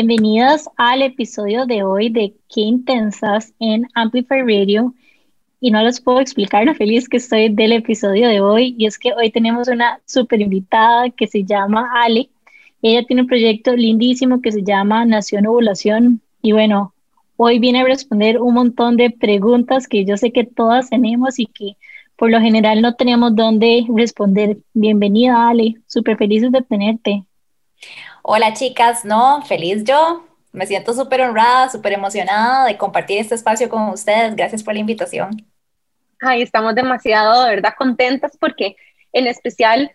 Bienvenidos al episodio de hoy de Qué Intensas en Amplify Radio. Y no les puedo explicar lo feliz que estoy del episodio de hoy. Y es que hoy tenemos una súper invitada que se llama Ale. Ella tiene un proyecto lindísimo que se llama Nación Ovulación. Y bueno, hoy viene a responder un montón de preguntas que yo sé que todas tenemos y que por lo general no tenemos dónde responder. Bienvenida, Ale. Súper felices de tenerte. Hola chicas, no, feliz yo. Me siento súper honrada, súper emocionada de compartir este espacio con ustedes. Gracias por la invitación. Ay, estamos demasiado, de verdad, contentas porque en especial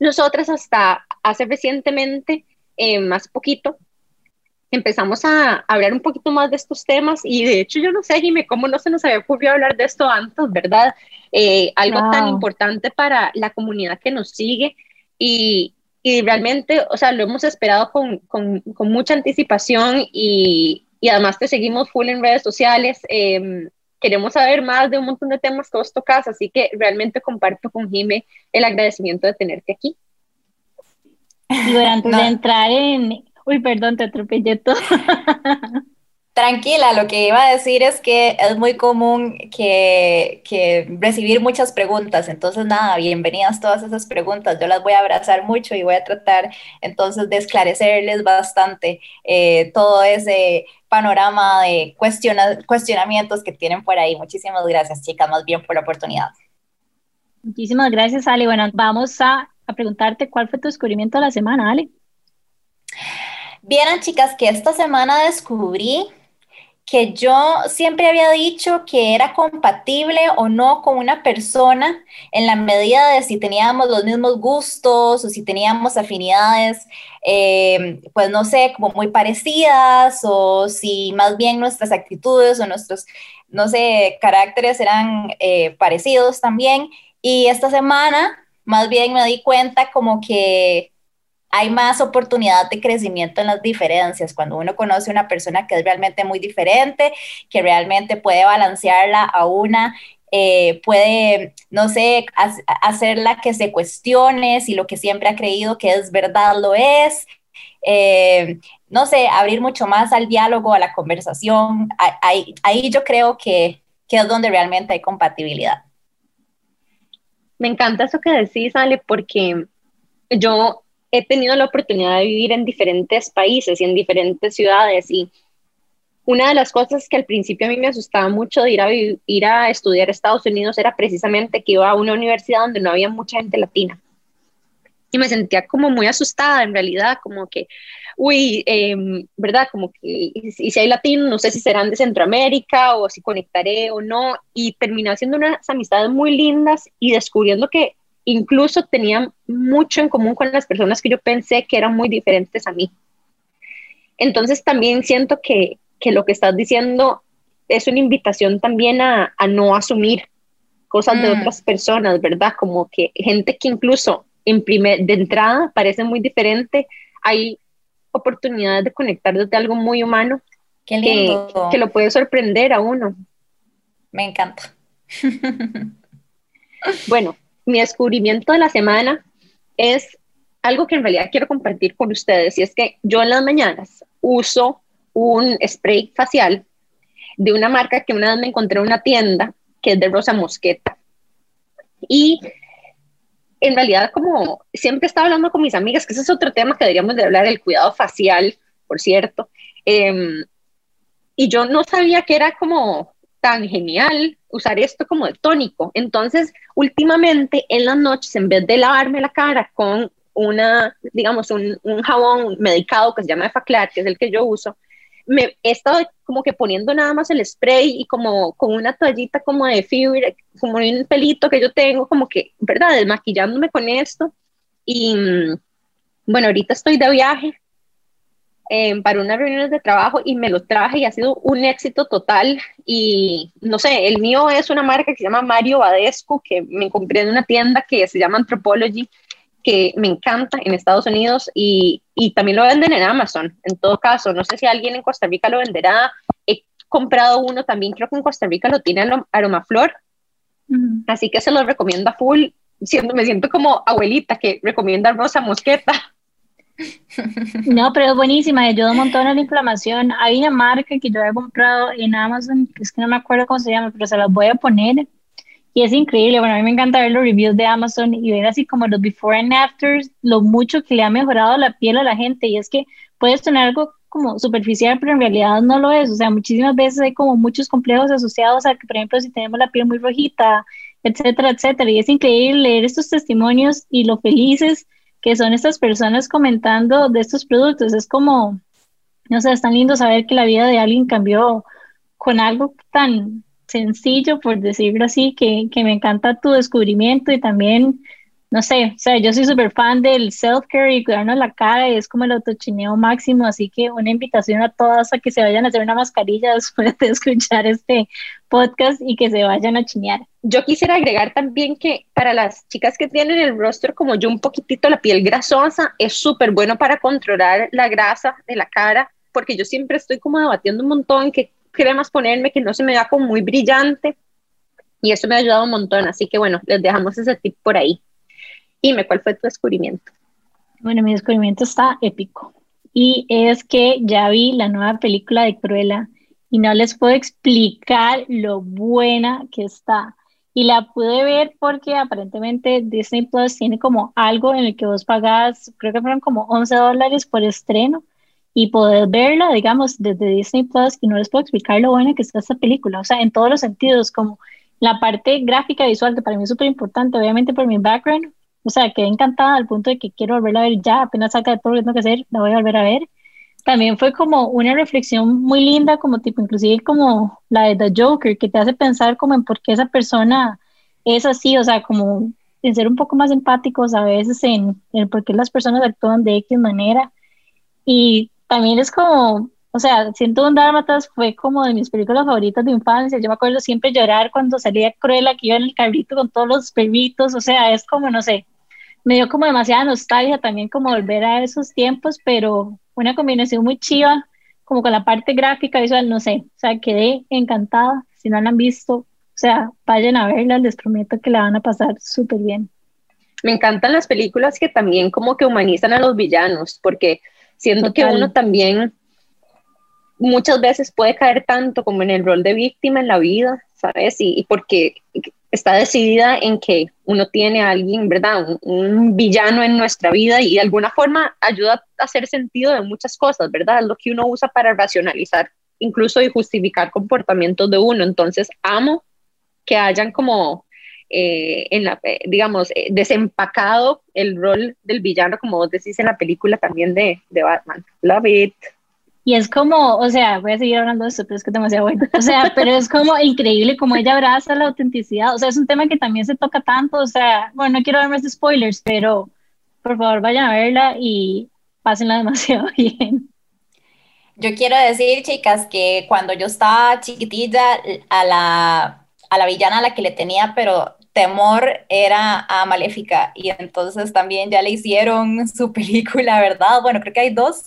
nosotras hasta hace recientemente, eh, más poquito, empezamos a hablar un poquito más de estos temas y de hecho yo no sé, Jimmy, cómo no se nos había ocurrido hablar de esto antes, ¿verdad? Eh, algo tan importante para la comunidad que nos sigue y, y realmente, o sea, lo hemos esperado con, con, con mucha anticipación y, y, además te seguimos full en redes sociales. Eh, queremos saber más de un montón de temas que vos tocas, así que realmente comparto con Jime el agradecimiento de tenerte aquí. Y bueno, antes de entrar en... Uy, perdón, te atropellé todo. Tranquila, lo que iba a decir es que es muy común que, que, recibir muchas preguntas, entonces nada, bienvenidas todas esas preguntas, yo las voy a abrazar mucho y voy a tratar entonces de esclarecerles bastante eh, todo ese panorama de cuestiona, cuestionamientos que tienen por ahí. Muchísimas gracias chicas, más bien por la oportunidad. Muchísimas gracias Ale. Bueno, vamos a, a preguntarte cuál fue tu descubrimiento de la semana, Ale. Vieran chicas que esta semana descubrí que yo siempre había dicho que era compatible o no con una persona en la medida de si teníamos los mismos gustos o si teníamos afinidades, eh, pues no sé, como muy parecidas o si más bien nuestras actitudes o nuestros, no sé, caracteres eran eh, parecidos también. Y esta semana más bien me di cuenta como que hay más oportunidad de crecimiento en las diferencias. Cuando uno conoce a una persona que es realmente muy diferente, que realmente puede balancearla a una, eh, puede, no sé, hacerla que se cuestione si lo que siempre ha creído que es verdad lo es. Eh, no sé, abrir mucho más al diálogo, a la conversación. Ahí, ahí yo creo que, que es donde realmente hay compatibilidad. Me encanta eso que decís, Ale, porque yo he tenido la oportunidad de vivir en diferentes países y en diferentes ciudades y una de las cosas que al principio a mí me asustaba mucho de ir a, ir a estudiar a Estados Unidos era precisamente que iba a una universidad donde no había mucha gente latina. Y me sentía como muy asustada en realidad, como que, uy, em, ¿verdad? Como que, y, si hay latinos, no sé si serán de Centroamérica o si conectaré o no. Y terminé haciendo unas amistades muy lindas y descubriendo que incluso tenía mucho en común con las personas que yo pensé que eran muy diferentes a mí. Entonces también siento que, lo que estás diciendo es una invitación también a, no asumir cosas de mm. otras personas, ¿verdad? Como que gente que incluso en primer, de entrada parece muy diferente, hay oportunidades de conectar desde algo muy humano Qué lindo. Que, que lo puede sorprender a uno. Me encanta. bueno, mi descubrimiento de la semana es algo que en realidad quiero compartir con ustedes y es que yo en las mañanas uso un spray facial de una marca que una vez me encontré en una tienda que es de Rosa Mosqueta. Y en realidad como siempre estaba hablando con mis amigas, que ese es otro tema que deberíamos de hablar, el cuidado facial, por cierto. Em, y yo no sabía que era como tan genial usar esto como de tónico. Entonces, últimamente en las noches, en vez de lavarme la cara con una, digamos, un, jabón medicado que se llama Efaclar, que es el que yo uso, me he estado como que poniendo nada más el spray y como con una toallita como de fibra, como un pelito que yo tengo, como que, ¿verdad? Desmaquillándome con esto. Y mm, bueno, ahorita estoy de viaje, eh, para unas reuniones de trabajo y me lo traje y ha sido un éxito total. Y no sé, el mío es una marca que se llama Mario Badescu, que me compré en una tienda que se llama Anthropology, que me encanta en Estados Unidos y, y también lo venden en Amazon. En todo caso, no sé si alguien en Costa Rica lo venderá. He comprado uno también, creo que en Costa Rica lo tiene Aromaflor. Así que se lo recomiendo a full. Siento, me siento como abuelita que recomienda Rosa Mosqueta. No, pero es buenísima, ayuda un montón a la inflamación. Hay una marca que yo he comprado en Amazon, es que no me acuerdo cómo se llama, pero se las voy a poner. Y es increíble, bueno, a mí me encanta ver los reviews de Amazon y ver así como los before and afters, lo mucho que le ha mejorado la piel a la gente. Y es que puedes tener algo como superficial, pero en realidad no lo es. O sea, muchísimas veces hay como muchos complejos asociados a que, por ejemplo, si tenemos la piel muy rojita, etcétera, etcétera. Y es increíble leer estos testimonios y lo felices que son estas personas comentando de estos productos. Es como, no sé, es tan lindo saber que la vida de alguien cambió con algo tan sencillo, por decirlo así, que, que me encanta tu descubrimiento y también no sé, o sea, yo soy súper fan del self-care y cuidarnos la cara y es como el autochineo máximo, así que una invitación a todas a que se vayan a hacer una mascarilla después de escuchar este podcast y que se vayan a chinear. Yo quisiera agregar también que para las chicas que tienen el rostro como yo un poquitito la piel grasosa, es súper bueno para controlar la grasa de la cara, porque yo siempre estoy como debatiendo un montón qué cremas ponerme, que no se me vea como muy brillante. Y eso me ha ayudado un montón, así que bueno, les dejamos ese tip por ahí. Dime, ¿cuál fue tu descubrimiento? Bueno, mi descubrimiento está épico. Y es que ya vi la nueva película de Cruella y no les puedo explicar lo buena que está. Y la pude ver porque aparentemente Disney Plus tiene como algo en el que vos pagás, creo que fueron como 11 dólares por estreno y poder verla, digamos, desde Disney Plus, y no les puedo explicar lo buena que está esta película, o sea, en todos los sentidos, como la parte gráfica visual, que para mí es súper importante, obviamente por mi background, o sea, quedé encantada al punto de que quiero volverla a ver ya, apenas saca de todo lo que tengo que hacer, la voy a volver a ver. También fue como una reflexión muy linda, como tipo, inclusive como la de The Joker, que te hace pensar como en por qué esa persona es así, o sea, como en ser un poco más empáticos a veces en, en por qué las personas actúan de X manera. Y también es como, o sea, Siento un Dálmatas fue como de mis películas favoritas de infancia. Yo me acuerdo siempre llorar cuando salía Cruella, que iba en el carrito con todos los perritos. O sea, es como, no sé, me dio como demasiada nostalgia también como volver a esos tiempos, pero una combinación muy chiva, como con la parte gráfica, visual, no sé, o sea, quedé encantada, si no la han visto, o sea, vayan a verla, les prometo que la van a pasar súper bien. Me encantan las películas que también como que humanizan a los villanos, porque siento que uno también muchas veces puede caer tanto como en el rol de víctima en la vida, ¿sabes? Y, y porque está decidida en que uno tiene a alguien, ¿verdad? Un, villano en nuestra vida y de alguna forma ayuda a hacer sentido de muchas cosas, ¿verdad? Lo que uno usa para racionalizar incluso y justificar comportamientos de uno. Entonces, amo que hayan como, eh, en la, eh, digamos, eh, desempacado el rol del villano, como vos decís en la película también de, de Batman. Love it. Y es como, o sea, voy a seguir hablando de esto, pero es que es demasiado bueno. O sea, pero es como increíble como ella abraza la autenticidad. O sea, es un tema que también se toca tanto. O sea, bueno, no quiero dar más spoilers, pero por favor vayan a verla y pásenla demasiado bien. Yo quiero decir, chicas, que cuando yo estaba chiquitilla, a la, a la villana a la que le tenía, pero temor era a Maléfica y entonces también ya le hicieron su película, ¿verdad? Bueno, creo que hay dos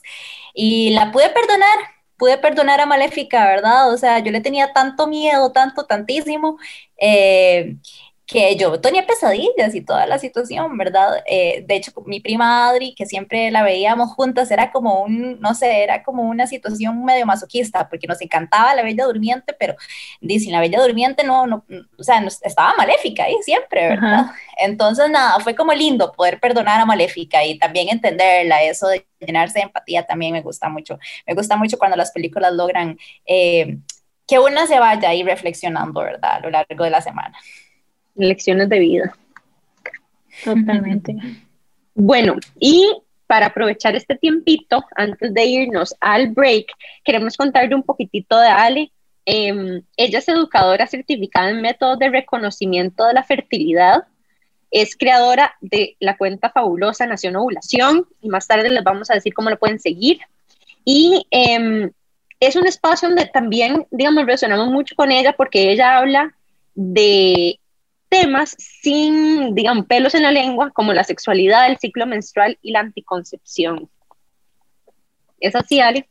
y la pude perdonar, pude perdonar a Maléfica, ¿verdad? O sea, yo le tenía tanto miedo, tanto, tantísimo, eh, que yo tenía pesadillas y toda la situación, ¿verdad? Eh, de hecho, mi prima Adri, que siempre la veíamos juntas, era como un, no sé, era como una situación medio masoquista, porque nos encantaba la Bella Durmiente, pero sin la Bella Durmiente no, no o sea, estaba maléfica ahí siempre, ¿verdad? Entonces, nada, fue como lindo poder perdonar a Maléfica y también entenderla, eso de llenarse de empatía también me gusta mucho. Me gusta mucho cuando las películas logran eh, que una se vaya ahí reflexionando, ¿verdad? A lo largo de la semana lecciones de vida. Totalmente. Bueno, y para aprovechar este tiempito, antes de irnos al break, queremos contarle un poquitito de Ale. Em, ella es educadora certificada en métodos de reconocimiento de la fertilidad. Es creadora de la cuenta fabulosa Nación Ovulación y más tarde les vamos a decir cómo lo pueden seguir. Y em, es un espacio donde también, digamos, resonamos mucho con ella porque ella habla de temas sin, digamos, pelos en la lengua, como la sexualidad, el ciclo menstrual y la anticoncepción. ¿Es así, Ali?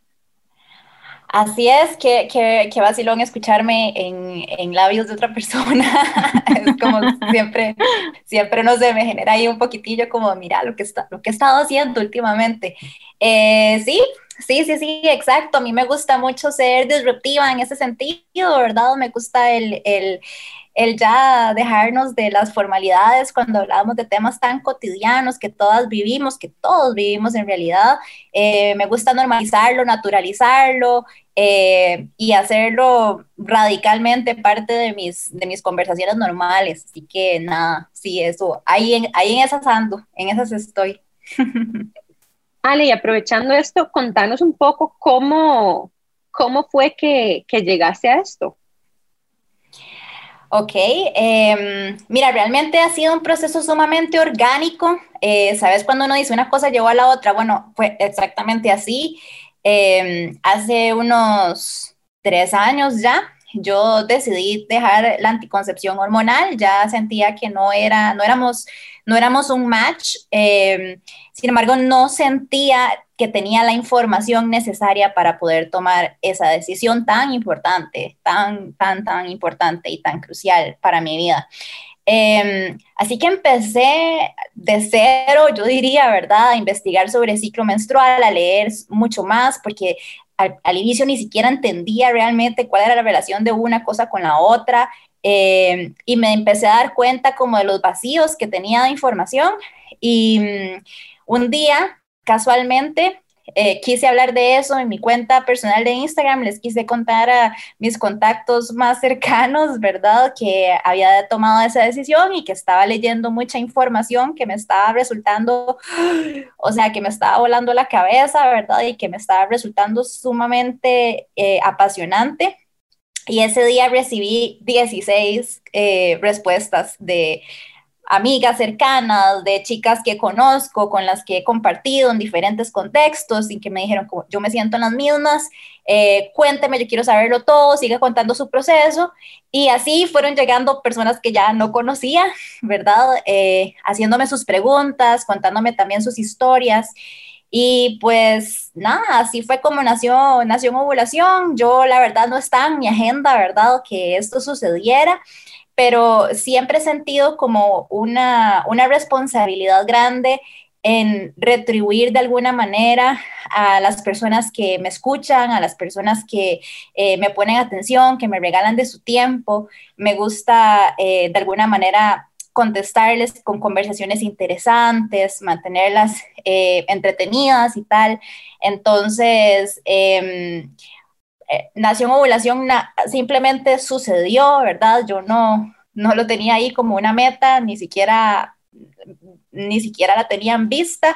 Así es, que, que, que vacilón escucharme en, en, labios de otra persona. es como siempre, siempre no sé, me genera ahí un poquitillo como, mira lo que, está, lo que he estado haciendo últimamente. Eh, sí, sí, sí, sí, exacto. A mí me gusta mucho ser disruptiva en ese sentido, ¿verdad? Me gusta el el ya dejarnos de las formalidades cuando hablamos de temas tan cotidianos que todas vivimos, que todos vivimos en realidad. Eh, me gusta normalizarlo, naturalizarlo eh, y hacerlo radicalmente parte de mis, de mis conversaciones normales. Así que nada, sí, eso, ahí en, ahí en esas ando, en esas estoy. Ale, y aprovechando esto, contanos un poco cómo, cómo fue que, que llegaste a esto. Ok, em, mira, realmente ha sido un proceso sumamente orgánico. Eh, Sabes, cuando uno dice una cosa llegó a la otra, bueno, fue exactamente así. Em, hace unos tres años ya, yo decidí dejar la anticoncepción hormonal, ya sentía que no, era, no, éramos, no éramos un match, em, sin embargo, no sentía que tenía la información necesaria para poder tomar esa decisión tan importante, tan, tan, tan importante y tan crucial para mi vida. Em, así que empecé de cero, yo diría, ¿verdad?, a investigar sobre ciclo menstrual, a leer mucho más, porque al, inicio ni siquiera entendía realmente cuál era la relación de una cosa con la otra. Em, y me empecé a dar cuenta como de los vacíos que tenía de información. Y mm, un día casualmente eh, quise hablar de eso en mi cuenta personal de Instagram, les quise contar a mis contactos más cercanos, ¿verdad? Que había tomado esa decisión y que estaba leyendo mucha información que me estaba resultando, o sea, que me estaba volando la cabeza, ¿verdad? Y que me estaba resultando sumamente eh, apasionante. Y ese día recibí 16 eh, respuestas de amigas cercanas, de chicas que conozco, con las que he compartido en diferentes contextos y que me dijeron, yo me siento en las mismas, eh, cuénteme, yo quiero saberlo todo, siga contando su proceso. Y así fueron llegando personas que ya no conocía, ¿verdad? Eh, haciéndome sus preguntas, contándome también sus historias. Y pues nada, así fue como nació, nació Ovulación. Yo la verdad no estaba en mi agenda, ¿verdad? Que esto sucediera pero siempre he sentido como una, una responsabilidad grande en retribuir de alguna manera a las personas que me escuchan, a las personas que eh, me ponen atención, que me regalan de su tiempo. Me gusta eh, de alguna manera contestarles con conversaciones interesantes, mantenerlas eh, entretenidas y tal. Entonces, em, eh, nación ovulación simplemente sucedió, ¿verdad? Yo no, no lo tenía ahí como una meta, ni siquiera, ni siquiera la tenía en vista.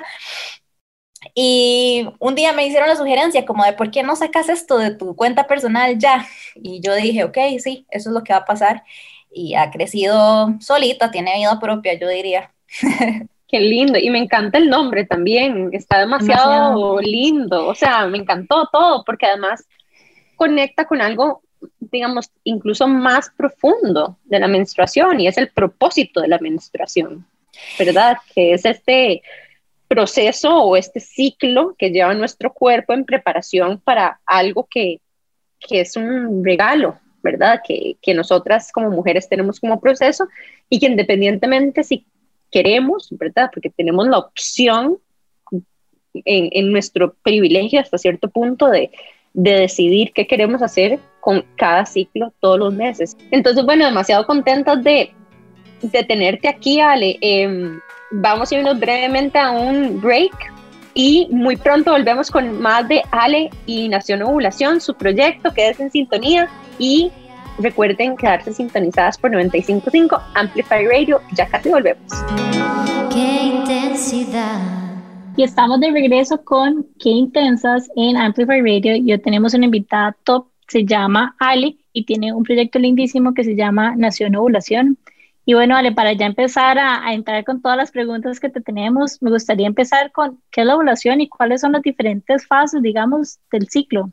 Y un día me hicieron la sugerencia como de, ¿por qué no sacas esto de tu cuenta personal ya? Y yo dije, ok, sí, eso es lo que va a pasar. Y ha crecido solita, tiene vida propia, yo diría. Qué lindo. Y me encanta el nombre también. Está demasiado, lindo. O sea, me encantó todo porque además conecta con algo, digamos, incluso más profundo de la menstruación y es el propósito de la menstruación, ¿verdad? Que es este proceso o este ciclo que lleva nuestro cuerpo en preparación para algo que, que es un regalo, ¿verdad? Que, que, nosotras como mujeres tenemos como proceso y que independientemente si queremos, ¿verdad? Porque tenemos la opción en, en nuestro privilegio hasta cierto punto de, de decidir qué queremos hacer con cada ciclo todos los meses. Entonces, bueno, demasiado contentas de, de tenerte aquí, Ale. Em, vamos a irnos brevemente a un break y muy pronto volvemos con más de Ale y Nación Ovulación, su proyecto, que es en sintonía y recuerden quedarse sintonizadas por 95.5 Amplify Radio, ya casi volvemos. Qué intensidad y estamos de regreso con Qué Intensas en Amplify Radio. Yo tenemos una invitada top, se llama Ali y tiene un proyecto lindísimo que se llama Nación Ovulación. Y bueno, Ale, para ya empezar a, a, entrar con todas las preguntas que te tenemos, me gustaría empezar con qué es la ovulación y cuáles son las diferentes fases, digamos, del ciclo.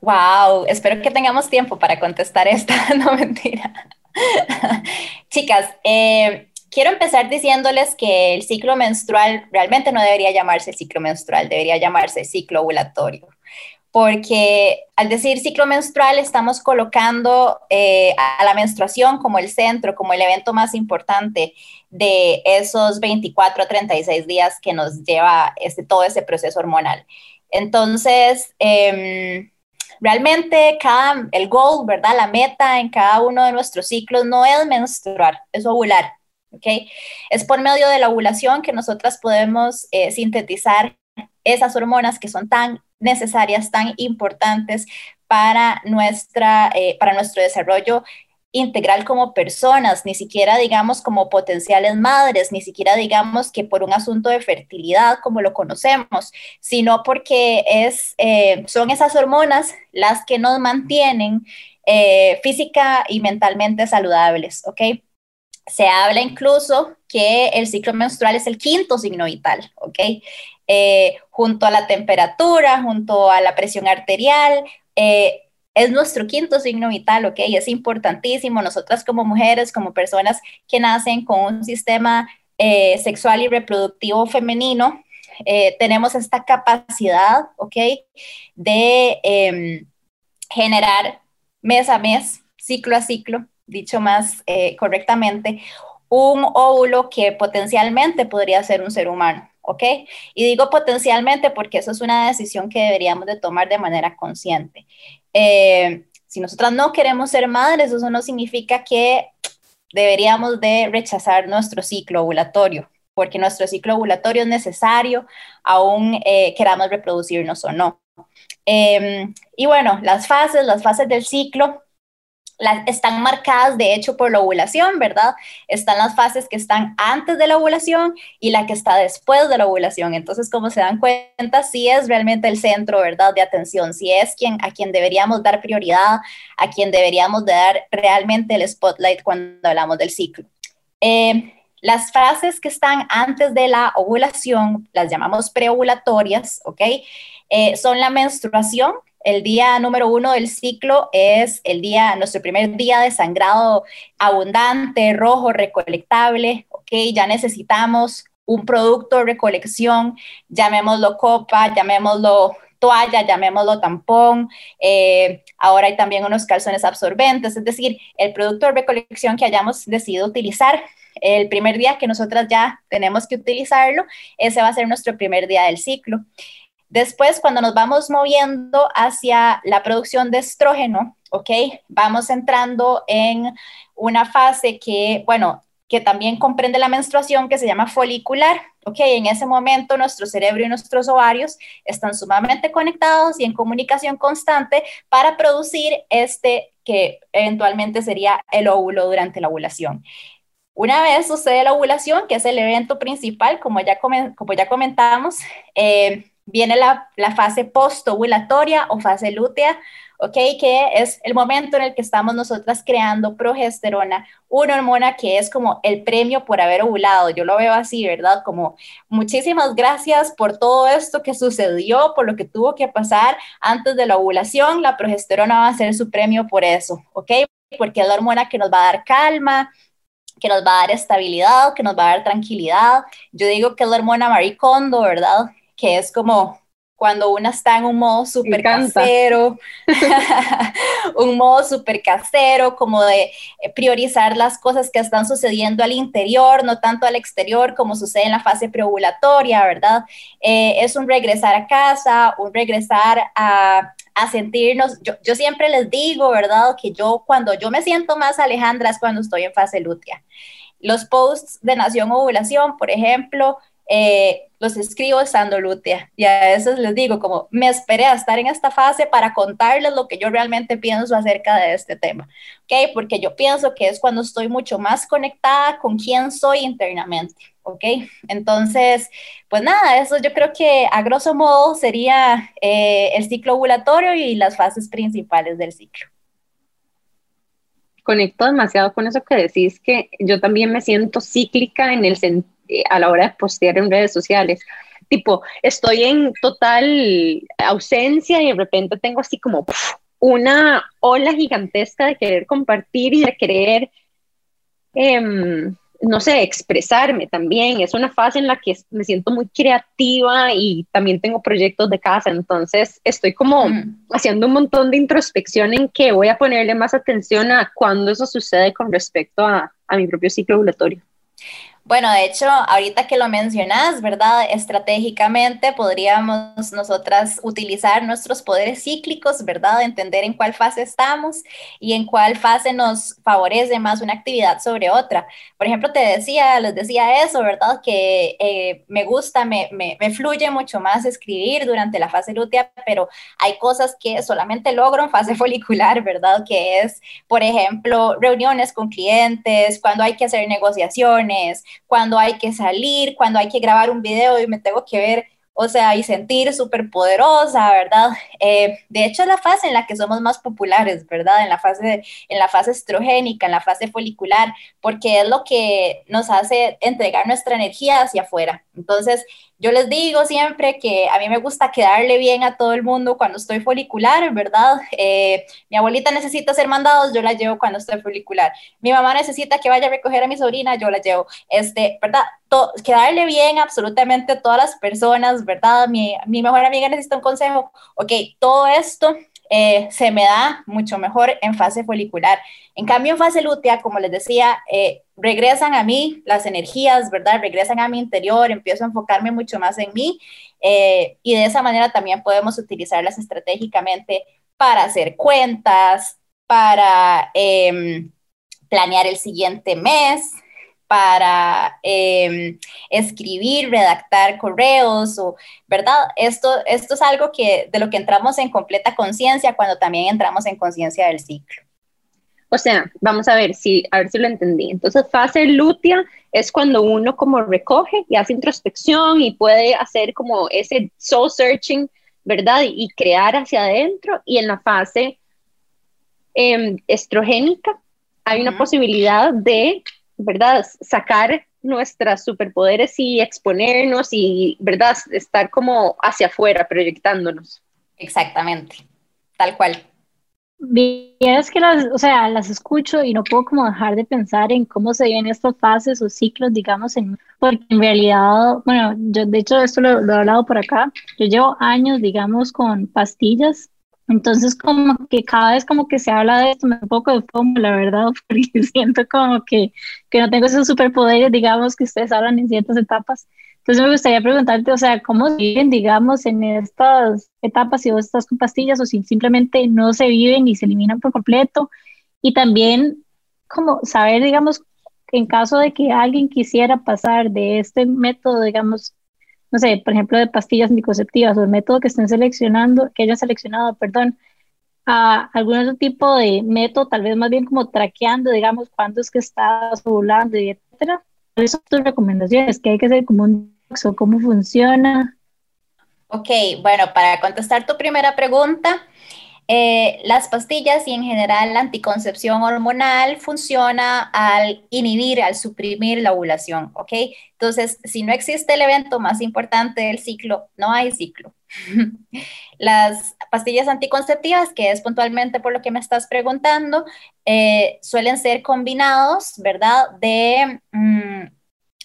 Wow, espero que tengamos tiempo para contestar esta, no mentira. Chicas, eh, quiero empezar diciéndoles que el ciclo menstrual realmente no debería llamarse ciclo menstrual, debería llamarse ciclo ovulatorio, porque al decir ciclo menstrual estamos colocando eh, a la menstruación como el centro, como el evento más importante de esos 24 a 36 días que nos lleva este, todo ese proceso hormonal. Entonces, em, realmente cada, el goal, ¿verdad? La meta en cada uno de nuestros ciclos no es menstruar, es ovular. ¿Ok? Es por medio de la ovulación que nosotras podemos eh, sintetizar esas hormonas que son tan necesarias, tan importantes para, nuestra, eh, para nuestro desarrollo integral como personas, ni siquiera digamos como potenciales madres, ni siquiera digamos que por un asunto de fertilidad como lo conocemos, sino porque es, eh, son esas hormonas las que nos mantienen física y mentalmente saludables, ¿ok? Se habla incluso que el ciclo menstrual es el quinto signo vital, ¿ok? Eh, junto a la temperatura, junto a la presión arterial, eh, es nuestro quinto signo vital, ¿ok? Es importantísimo. Nosotras como mujeres, como personas que nacen con un sistema eh, sexual y reproductivo femenino, tenemos esta capacidad, ¿ok? De em, generar mes a mes, ciclo a ciclo, dicho más correctamente, un óvulo que potencialmente podría ser un ser humano. ¿ok? Y digo potencialmente porque eso es una decisión que deberíamos de tomar de manera consciente. Eh, si nosotras no queremos ser madres, eso no significa que deberíamos de rechazar nuestro ciclo ovulatorio, porque nuestro ciclo ovulatorio es necesario, aún eh, queramos reproducirnos o no. Em, y bueno, las fases, las fases del ciclo están marcadas de hecho por la ovulación, ¿verdad? Están las fases que están antes de la ovulación y la que está después de la ovulación. Entonces, como se dan cuenta, sí es realmente el centro, ¿verdad? De atención, sí es quien, a quien deberíamos dar prioridad, a quien deberíamos dar realmente el spotlight cuando hablamos del ciclo. Eh, las fases que están antes de la ovulación, las llamamos preovulatorias, ¿ok? Eh, son la menstruación, el día número uno del ciclo es el día, nuestro primer día de sangrado abundante, rojo, recolectable, ok, ya necesitamos un producto de recolección, llamémoslo copa, llamémoslo toalla, llamémoslo tampón, eh, ahora hay también unos calzones absorbentes, es decir, el producto de recolección que hayamos decidido utilizar el primer día que nosotras ya tenemos que utilizarlo, ese va a ser nuestro primer día del ciclo. Después, cuando nos vamos moviendo hacia la producción de estrógeno, ¿ok? Vamos entrando en una fase que, bueno, que también comprende la menstruación, que se llama folicular. ¿ok? En ese momento nuestro cerebro y nuestros ovarios están sumamente conectados y en comunicación constante para producir este que eventualmente sería el óvulo durante la ovulación. Una vez sucede la ovulación, que es el evento principal, como ya, como ya comentamos, eh, viene la, la fase postovulatoria o fase lútea, ¿ok? Que es el momento en el que estamos nosotras creando progesterona, una hormona que es como el premio por haber ovulado. Yo lo veo así, ¿verdad? Como muchísimas gracias por todo esto que sucedió, por lo que tuvo que pasar antes de la ovulación. La progesterona va a ser su premio por eso, ¿ok? Porque es la hormona que nos va a dar calma, que nos va a dar estabilidad, que nos va a dar tranquilidad. Yo digo que es la hormona maricondo, ¿verdad? Que es como cuando una está en un modo súper casero, un modo súper casero, como de eh, priorizar las cosas que están sucediendo al interior, no tanto al exterior, como sucede en la fase preovulatoria, ¿verdad? Eh, es un regresar a casa, un regresar a, a sentirnos, yo, yo, siempre les digo, ¿verdad? Que yo cuando yo me siento más Alejandra es cuando estoy en fase lútea. Los posts de Nación Ovulación, por ejemplo, eh, los escribo estando lútea. Y a veces les digo, como me esperé a estar en esta fase para contarles lo que yo realmente pienso acerca de este tema, ¿ok? Porque yo pienso que es cuando estoy mucho más conectada con quién soy internamente, ¿ok? Entonces, pues nada, eso yo creo que a grosso modo sería eh, el ciclo ovulatorio y las fases principales del ciclo conecto demasiado con eso que decís, que yo también me siento cíclica en el sentido a la hora de postear en redes sociales. Tipo, estoy en total ausencia y de repente tengo así como una ola gigantesca de querer compartir y de querer em, no sé, expresarme también. Es una fase en la que me siento muy creativa y también tengo proyectos de casa, entonces estoy como mm. haciendo un montón de introspección en que voy a ponerle más atención a cuando eso sucede con respecto a, a mi propio ciclo ovulatorio. Bueno, de hecho, ahorita que lo mencionas, ¿verdad? Estratégicamente podríamos nosotras utilizar nuestros poderes cíclicos, ¿verdad? Entender en cuál fase estamos y en cuál fase nos favorece más una actividad sobre otra. Por ejemplo, te decía, les decía eso, ¿verdad? Que eh, me gusta, me, me, me, fluye mucho más escribir durante la fase lútea, pero hay cosas que solamente logro en fase folicular, ¿verdad? Que es, por ejemplo, reuniones con clientes, cuando hay que hacer negociaciones cuando hay que salir, cuando hay que grabar un video y me tengo que ver o sea, y sentir súper poderosa, ¿verdad? Eh, de hecho, es la fase en la que somos más populares, ¿verdad? En la, fase, en la fase estrogénica, en la fase folicular, porque es lo que nos hace entregar nuestra energía hacia afuera. Entonces, yo les digo siempre que a mí me gusta quedarle bien a todo el mundo cuando estoy folicular, ¿verdad? Eh, mi abuelita necesita ser mandados, yo la llevo cuando estoy folicular. Mi mamá necesita que vaya a recoger a mi sobrina, yo la llevo. Este, ¿verdad? quedarle bien absolutamente a todas las personas, ¿verdad? Mi, mi mejor amiga necesita un consejo. Ok, todo esto eh, se me da mucho mejor en fase folicular. En cambio, en fase lútea, como les decía, eh, regresan a mí las energías, ¿verdad? Regresan a mi interior, empiezo a enfocarme mucho más en mí eh, y de esa manera también podemos utilizarlas estratégicamente para hacer cuentas, para em, planear el siguiente mes, para em, escribir, redactar correos, o, ¿verdad? Esto, esto es algo que, de lo que entramos en completa conciencia cuando también entramos en conciencia del ciclo. O sea, vamos a ver si, a ver si lo entendí. Entonces, fase lútea es cuando uno como recoge y hace introspección y puede hacer como ese soul searching, ¿verdad? Y, crear hacia adentro. Y en la fase em, estrogénica hay una posibilidad de ¿verdad? Sacar nuestros superpoderes y exponernos y, ¿verdad? Estar como hacia afuera, proyectándonos. Exactamente, tal cual. Bien, es que las, o sea, las escucho y no puedo como dejar de pensar en cómo se viven estas fases o ciclos, digamos, en, porque en realidad, bueno, yo de hecho esto lo, lo he hablado por acá, yo llevo años, digamos, con pastillas entonces, como que cada vez como que se habla de esto, me un poco de fomo, la verdad, porque siento como que, que no tengo esos superpoderes, digamos, que ustedes hablan en ciertas etapas. Entonces, me gustaría preguntarte, o sea, ¿cómo viven, digamos, en estas etapas, si vos estás con pastillas o si simplemente no se viven y se eliminan por completo? Y también, como saber, digamos, en caso de que alguien quisiera pasar de este método, digamos, no sé, por ejemplo, de pastillas anticonceptivas o el método que estén seleccionando, que hayan seleccionado, perdón, a algún otro tipo de método, tal vez más bien como traqueando, digamos, cuándo es que estás ovulando y etcétera. ¿Cuáles son tus recomendaciones? ¿Qué hay que hacer como un cómo funciona? Ok, bueno, para contestar tu primera pregunta, eh, las pastillas y en general la anticoncepción hormonal funciona al inhibir, al suprimir la ovulación, ¿ok? Entonces, si no existe el evento más importante del ciclo, no hay ciclo. Las pastillas anticonceptivas, que es puntualmente por lo que me estás preguntando, eh, suelen ser combinados, ¿verdad? De mm,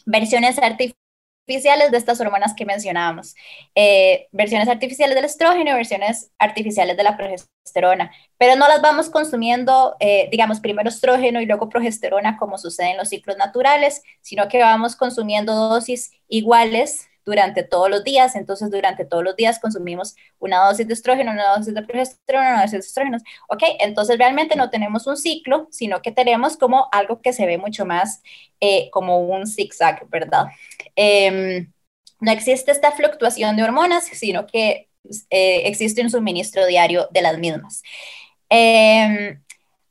versiones artificiales artificiales de estas hormonas que mencionábamos, eh, versiones artificiales del estrógeno y versiones artificiales de la progesterona, pero no las vamos consumiendo, eh, digamos, primero estrógeno y luego progesterona como sucede en los ciclos naturales, sino que vamos consumiendo dosis iguales durante todos los días. Entonces, durante todos los días consumimos una dosis de estrógeno, una dosis de progesterona, una dosis de estrógenos. Ok, entonces realmente no tenemos un ciclo, sino que tenemos como algo que se ve mucho más eh, como un zigzag, ¿verdad? Em, no existe esta fluctuación de hormonas, sino que eh, existe un suministro diario de las mismas. Em,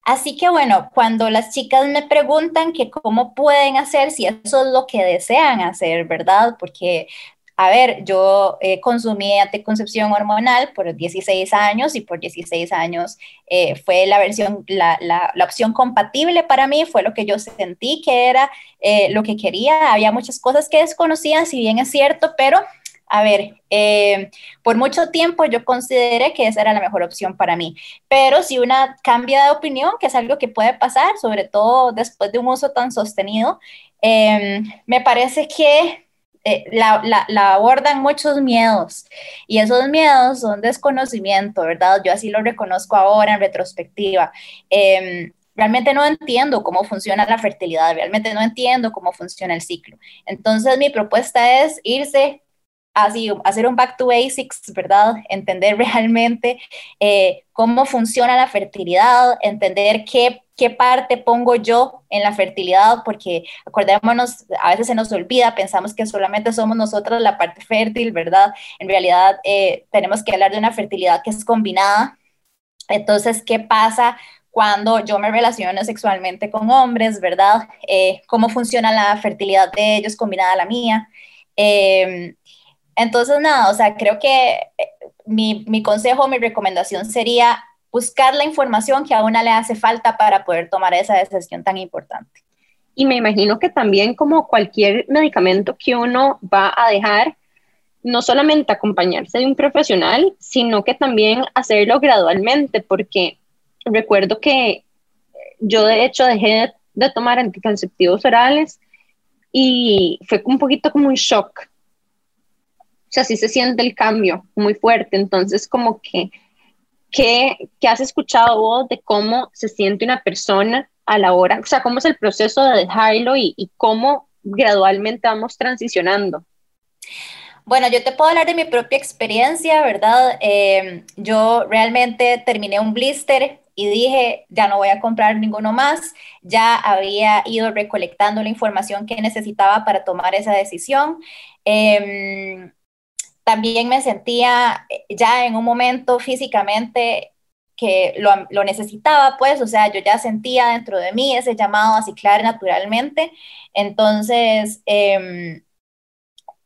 así que bueno, cuando las chicas me preguntan que cómo pueden hacer, si eso es lo que desean hacer, ¿verdad? Porque a ver, yo eh, consumí anticoncepción hormonal por 16 años y por 16 años eh, fue la versión, la, la, opción compatible para mí, fue lo que yo sentí que era eh, lo que quería. Había muchas cosas que desconocía, si bien es cierto, pero A ver, eh, por mucho tiempo yo consideré que esa era la mejor opción para mí, pero si una cambia de opinión, que es algo que puede pasar, sobre todo después de un uso tan sostenido, em, me parece que eh, la, la, abordan muchos miedos y esos miedos son desconocimiento, ¿verdad? Yo así lo reconozco ahora en retrospectiva. Em, realmente no entiendo cómo funciona la fertilidad, realmente no entiendo cómo funciona el ciclo. Entonces mi propuesta es irse así, hacer un back to basics, ¿verdad? Entender realmente eh, cómo funciona la fertilidad, entender qué, qué parte pongo yo en la fertilidad, porque acordémonos, a veces se nos olvida, pensamos que solamente somos nosotros la parte fértil, ¿verdad? En realidad eh, tenemos que hablar de una fertilidad que es combinada. Entonces, ¿qué pasa cuando yo me relaciono sexualmente con hombres, ¿verdad? Eh, ¿Cómo funciona la fertilidad de ellos combinada a la mía? Eh, entonces, nada, o sea, creo que eh, mi, mi consejo, mi recomendación sería buscar la información que a una le hace falta para poder tomar esa decisión tan importante. Y me imagino que también como cualquier medicamento que uno va a dejar, no solamente acompañarse de un profesional, sino que también hacerlo gradualmente, porque recuerdo que yo de hecho dejé de tomar anticonceptivos orales y fue un poquito como un shock o sea, sí se siente el cambio muy fuerte. Entonces, como que, ¿qué, has escuchado vos de cómo se siente una persona a la hora? O sea, ¿cómo es el proceso de dejarlo y, cómo gradualmente vamos transicionando? Bueno, yo te puedo hablar de mi propia experiencia, ¿verdad? Eh, yo realmente terminé un blister y dije, ya no voy a comprar ninguno más, ya había ido recolectando la información que necesitaba para tomar esa decisión. Eh, también me sentía eh, ya en un momento físicamente que lo, necesitaba, pues, o sea, yo ya sentía dentro de mí ese llamado a ciclar naturalmente. Entonces, em,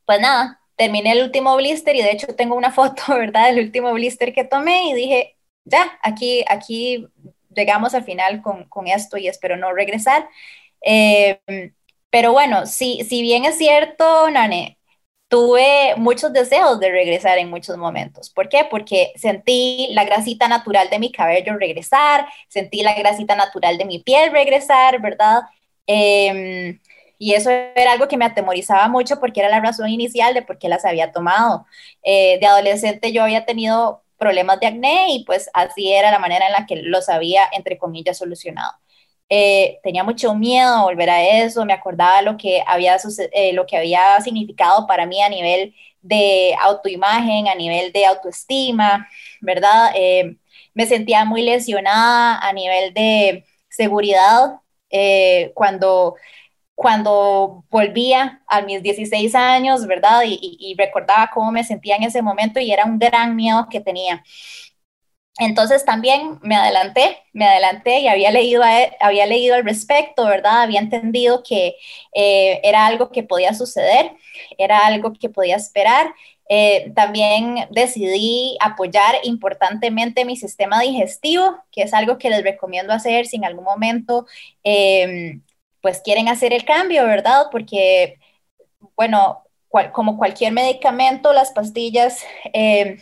pues nada, terminé el último blister y de hecho tengo una foto, ¿verdad? Del último blister que tomé y dije, ya, aquí, aquí llegamos al final con, con esto y espero no regresar. Em, pero bueno, si, si bien es cierto, Nane, tuve muchos deseos de regresar en muchos momentos. ¿Por qué? Porque sentí la grasita natural de mi cabello regresar, sentí la grasita natural de mi piel regresar, ¿verdad? Em, y eso era algo que me atemorizaba mucho porque era la razón inicial de por qué las había tomado. Eh, de adolescente yo había tenido problemas de acné y pues así era la manera en la que los había, entre comillas, solucionado. Eh, tenía mucho miedo a volver a eso, me acordaba lo que había, eh, lo que había significado para mí a nivel de autoimagen, a nivel de autoestima, ¿verdad? Eh, me sentía muy lesionada a nivel de seguridad cuando, cuando volvía a mis 16 años, ¿verdad? Y, y recordaba cómo me sentía en ese momento y era un gran miedo que tenía. Entonces también me adelanté, me adelanté y había leído, e, había leído al respecto, ¿verdad? Había entendido que eh, era algo que podía suceder, era algo que podía esperar. Eh, también decidí apoyar importantemente mi sistema digestivo, que es algo que les recomiendo hacer si en algún momento em, pues quieren hacer el cambio, ¿verdad? Porque, bueno, como cualquier medicamento, las pastillas em,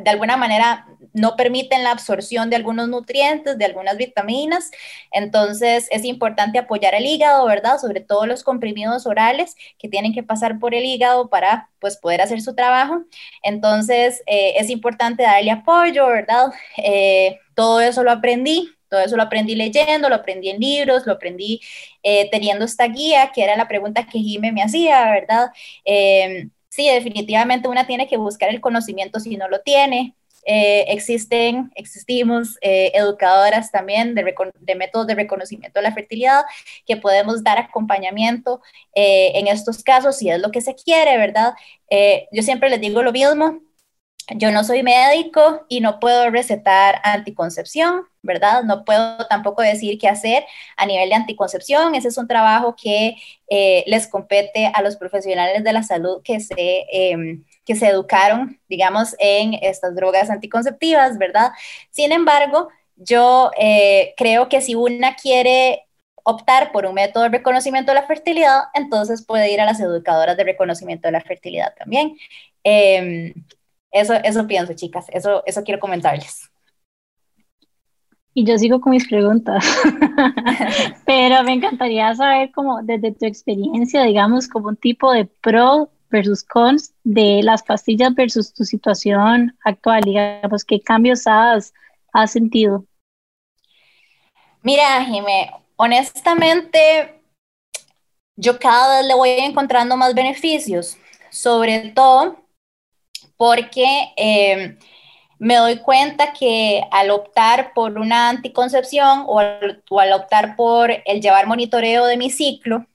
de alguna manera no permiten la absorción de algunos nutrientes, de algunas vitaminas. Entonces es importante apoyar el hígado, ¿verdad? Sobre todo los comprimidos orales que tienen que pasar por el hígado para pues poder hacer su trabajo. Entonces eh, es importante darle apoyo, ¿verdad? Eh, todo eso lo aprendí. Todo eso lo aprendí leyendo, lo aprendí en libros, lo aprendí eh, teniendo esta guía, que era la pregunta que Jime me hacía, ¿verdad? Sí, definitivamente una tiene que buscar el conocimiento si no lo tiene. Eh, existen, existimos eh, educadoras también de, métodos de reconocimiento de la fertilidad que podemos dar acompañamiento eh, en estos casos si es lo que se quiere, ¿verdad? yo siempre les digo lo mismo, yo no soy médico y no puedo recetar anticoncepción, ¿verdad? No puedo tampoco decir qué hacer a nivel de anticoncepción. Ese es un trabajo que eh, les compete a los profesionales de la salud que se, em, que se educaron, digamos, en estas drogas anticonceptivas, ¿verdad? Sin embargo, yo eh, creo que si una quiere optar por un método de reconocimiento de la fertilidad, entonces puede ir a las educadoras de reconocimiento de la fertilidad también. Eso, eso pienso, chicas, eso, eso quiero comentarles. Y yo sigo con mis preguntas, pero me encantaría saber como desde tu experiencia, digamos, como un tipo de pro versus cons de las pastillas versus tu situación actual, digamos, qué cambios has, has sentido. Mira, Jimé, honestamente, yo cada vez le voy encontrando más beneficios, sobre todo porque eh, me doy cuenta que al optar por una anticoncepción o al, o al optar por el llevar monitoreo de mi ciclo,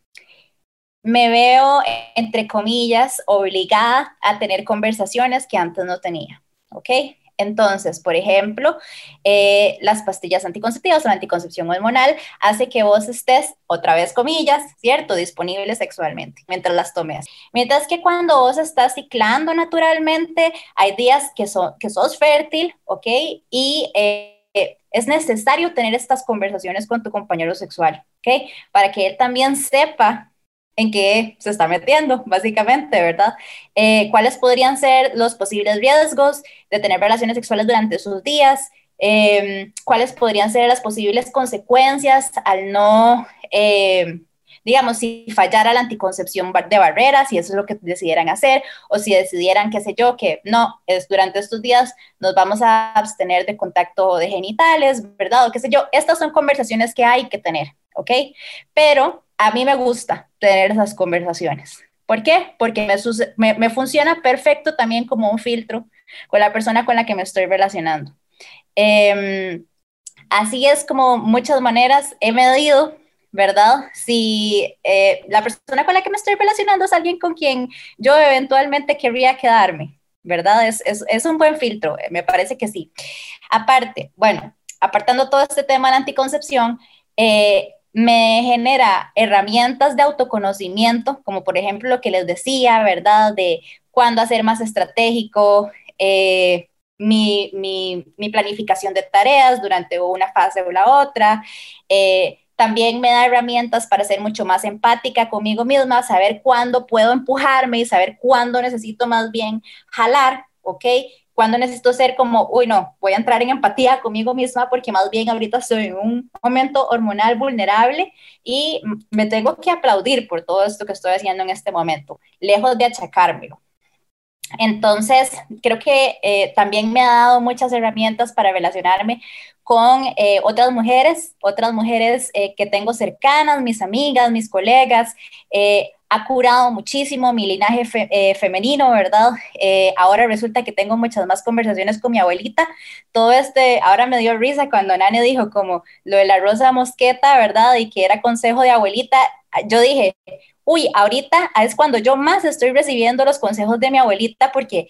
me veo, entre comillas, obligada a tener conversaciones que antes no tenía, ¿ok? Entonces, por ejemplo, eh, las pastillas anticonceptivas o la anticoncepción hormonal hace que vos estés, otra vez comillas, ¿cierto? Disponible sexualmente mientras las tomes. Mientras que cuando vos estás ciclando naturalmente, hay días que, que sos fértil, ¿ok? Y eh, es necesario tener estas conversaciones con tu compañero sexual, ¿ok? Para que él también sepa en qué se está metiendo, básicamente, ¿verdad? Eh, ¿Cuáles podrían ser los posibles riesgos de tener relaciones sexuales durante sus días? Em, ¿Cuáles podrían ser las posibles consecuencias al no, em, digamos, si fallara la anticoncepción de barreras, si eso es lo que decidieran hacer, o si decidieran, qué sé yo, que no, es durante estos días nos vamos a abstener de contacto de genitales, ¿verdad? O qué sé yo, estas son conversaciones que hay que tener, ¿ok? Pero a mí me gusta tener esas conversaciones. ¿Por qué? Porque me, me, funciona perfecto también como un filtro con la persona con la que me estoy relacionando. Em, así es como muchas maneras he medido, ¿verdad? Si eh, la persona con la que me estoy relacionando es alguien con quien yo eventualmente querría quedarme, ¿verdad? Es, es, un buen filtro, me parece que sí. Aparte, bueno, apartando todo este tema de anticoncepción, eh, me genera herramientas de autoconocimiento, como por ejemplo lo que les decía, ¿verdad? De cuándo hacer más estratégico eh, mi, planificación de tareas durante una fase o la otra. Eh, también me da herramientas para ser mucho más empática conmigo misma, saber cuándo puedo empujarme y saber cuándo necesito más bien jalar, ¿ok? Cuando necesito ser como, uy, no, voy a entrar en empatía conmigo misma porque más bien ahorita estoy en un momento hormonal vulnerable y me tengo que aplaudir por todo esto que estoy haciendo en este momento, lejos de achacármelo. Entonces, creo que eh, también me ha dado muchas herramientas para relacionarme con eh, otras mujeres, otras mujeres eh, que tengo cercanas, mis amigas, mis colegas, ha curado muchísimo mi linaje femenino, ¿verdad? Ahora resulta que tengo muchas más conversaciones con mi abuelita. Todo este, ahora me dio risa cuando Nani dijo como lo de la rosa mosqueta, ¿verdad? Y que era consejo de abuelita. Yo dije, uy, ahorita es cuando yo más estoy recibiendo los consejos de mi abuelita porque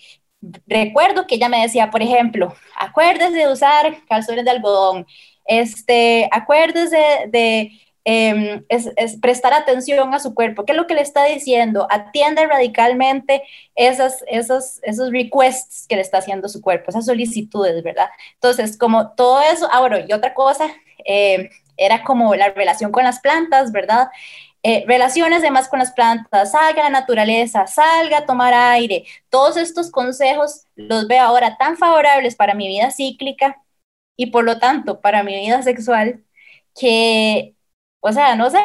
recuerdo que ella me decía, por ejemplo, acuérdese de usar calzones de algodón, este, acuérdese de Em, es, prestar atención a su cuerpo. ¿Qué es lo que le está diciendo? Atiende radicalmente esas, esos, esos requests que le está haciendo su cuerpo, esas solicitudes, ¿verdad? Entonces, como todo eso, ahora, y otra cosa, em, era como la relación con las plantas, ¿verdad? Eh, relaciones además con las plantas, salga a la naturaleza, salga a tomar aire. Todos estos consejos los veo ahora tan favorables para mi vida cíclica y por lo tanto para mi vida sexual que o sea, no sé,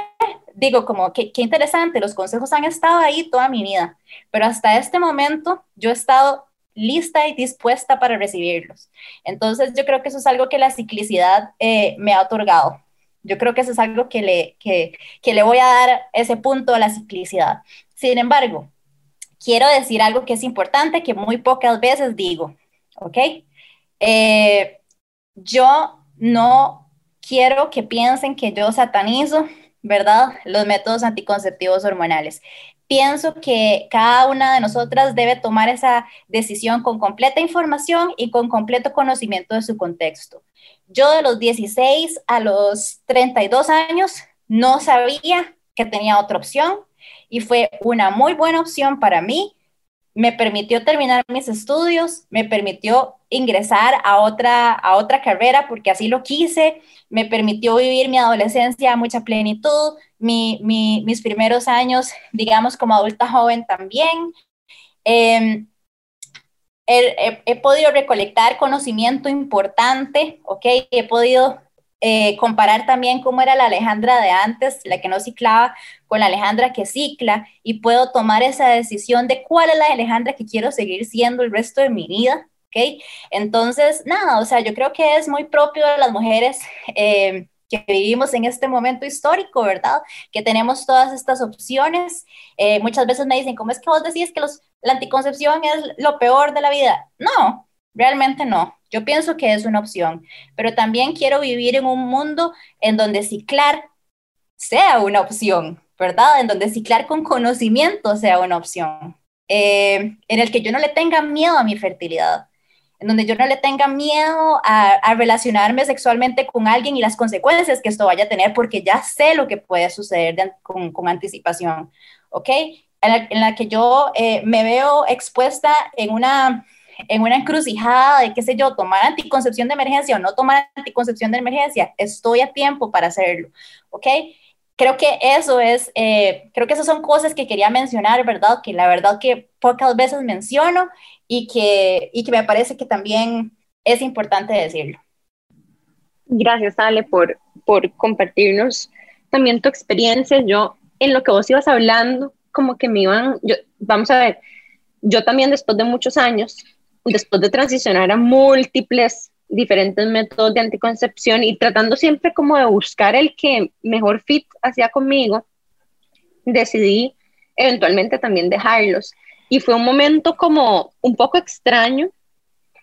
digo como que qué interesante, los consejos han estado ahí toda mi vida, pero hasta este momento yo he estado lista y dispuesta para recibirlos. Entonces yo creo que eso es algo que la ciclicidad eh, me ha otorgado. Yo creo que eso es algo que le, que, que le voy a dar ese punto a la ciclicidad. Sin embargo, quiero decir algo que es importante, que muy pocas veces digo, ¿ok? Eh, yo no quiero que piensen que yo satanizo, ¿verdad? Los métodos anticonceptivos hormonales. Pienso que cada una de nosotras debe tomar esa decisión con completa información y con completo conocimiento de su contexto. Yo de los 16 a los 32 años no sabía que tenía otra opción y fue una muy buena opción para mí me permitió terminar mis estudios, me permitió ingresar a otra, a otra carrera porque así lo quise, me permitió vivir mi adolescencia a mucha plenitud, mis primeros años, digamos, como adulta joven también. Em, he, podido recolectar conocimiento importante, ¿ok? He podido eh, comparar también cómo era la Alejandra de antes, la que no ciclaba, con la Alejandra que cicla, y puedo tomar esa decisión de cuál es la Alejandra que quiero seguir siendo el resto de mi vida, ¿ok? Entonces, nada, o sea, yo creo que es muy propio de las mujeres. Eh, que vivimos en este momento histórico, ¿verdad? Que tenemos todas estas opciones. Eh, muchas veces me dicen, ¿cómo es que vos decís que los, la anticoncepción es lo peor de la vida? No, realmente no. Yo pienso que es una opción, pero también quiero vivir en un mundo en donde ciclar sea una opción, ¿verdad? En donde ciclar con conocimiento sea una opción, eh, en el que yo no le tenga miedo a mi fertilidad, en donde yo no le tenga miedo a, relacionarme sexualmente con alguien y las consecuencias que esto vaya a tener, porque ya sé lo que puede suceder con, con, anticipación, ¿ok? En la, que yo eh, me veo expuesta en una, en una encrucijada de, qué sé yo, tomar anticoncepción de emergencia o no tomar anticoncepción de emergencia, estoy a tiempo para hacerlo, ¿ok? Creo que eso es, eh, creo que esas son cosas que quería mencionar, ¿verdad? Que la verdad que pocas veces menciono y que, y que me parece que también es importante decirlo. Gracias, Ale, por, por compartirnos también tu experiencia. Yo, en lo que vos ibas hablando, como que me iban, yo, vamos a ver, yo también después de muchos años, después de transicionar a múltiples diferentes métodos de anticoncepción y tratando siempre como de buscar el que mejor fit hacía conmigo, decidí eventualmente también dejarlos. Y fue un momento como un poco extraño,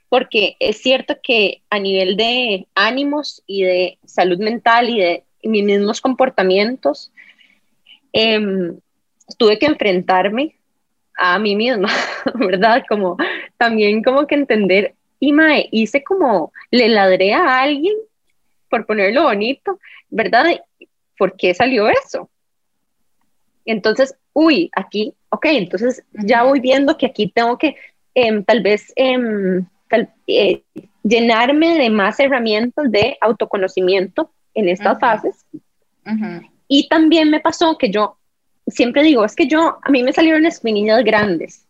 porque es cierto que a nivel de ánimos y de salud mental y de mis mismos comportamientos, em, tuve que enfrentarme a mí misma, ¿verdad? Como también como que entender, y mae, hice como, le ladré a alguien, por ponerlo bonito, ¿verdad? ¿Por qué salió eso? Entonces, uy, aquí ok, entonces ya voy viendo que aquí tengo que em, tal vez em, eh, llenarme de más herramientas de autoconocimiento en estas fases. Y también me pasó que yo siempre digo, es que yo, a mí me salieron espinillas grandes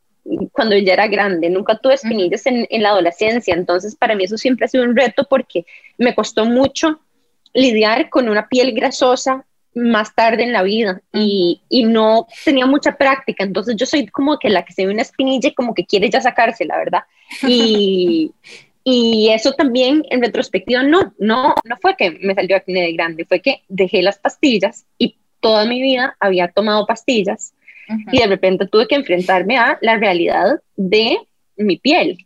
cuando ya era grande, nunca tuve espinillas en, en, la adolescencia, entonces para mí eso siempre ha sido un reto porque me costó mucho lidiar con una piel grasosa más tarde en la vida. Y, y, no tenía mucha práctica, entonces yo soy como que la que se ve una espinilla y como que quiere ya sacarse, la verdad. Y, y eso también en retrospectiva no, no, no fue que me salió acné de grande, fue que dejé las pastillas y toda mi vida había tomado pastillas y de repente tuve que enfrentarme a la realidad de mi piel.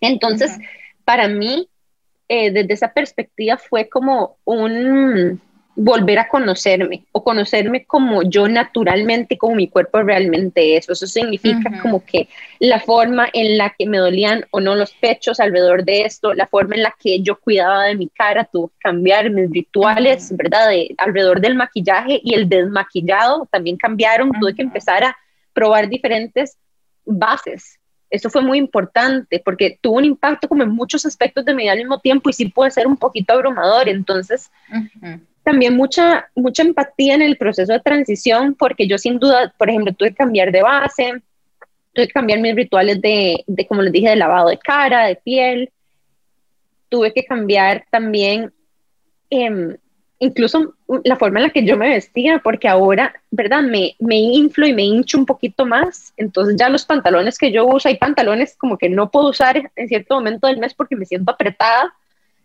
Entonces, para mí, eh, desde esa perspectiva fue como un volver a conocerme o conocerme como yo naturalmente, como mi cuerpo realmente es. Eso significa como que la forma en la que me dolían o no los pechos alrededor de esto, la forma en la que yo cuidaba de mi cara, tuvo que cambiar, mis rituales, ¿verdad? De, alrededor del maquillaje y el desmaquillado también cambiaron, tuve que empezar a probar diferentes bases. Eso fue muy importante porque tuvo un impacto como en muchos aspectos de mi vida al mismo tiempo y sí puede ser un poquito abrumador. Entonces, también mucha, mucha empatía en el proceso de transición, porque yo sin duda, por ejemplo, tuve que cambiar de base, tuve que cambiar mis rituales de, de como les dije, de lavado de cara, de piel, tuve que cambiar también eh, incluso la forma en la que yo me vestía, porque ahora, ¿verdad? Me, me inflo y me hincho un poquito más, entonces ya los pantalones que yo uso, hay pantalones como que no puedo usar en cierto momento del mes porque me siento apretada,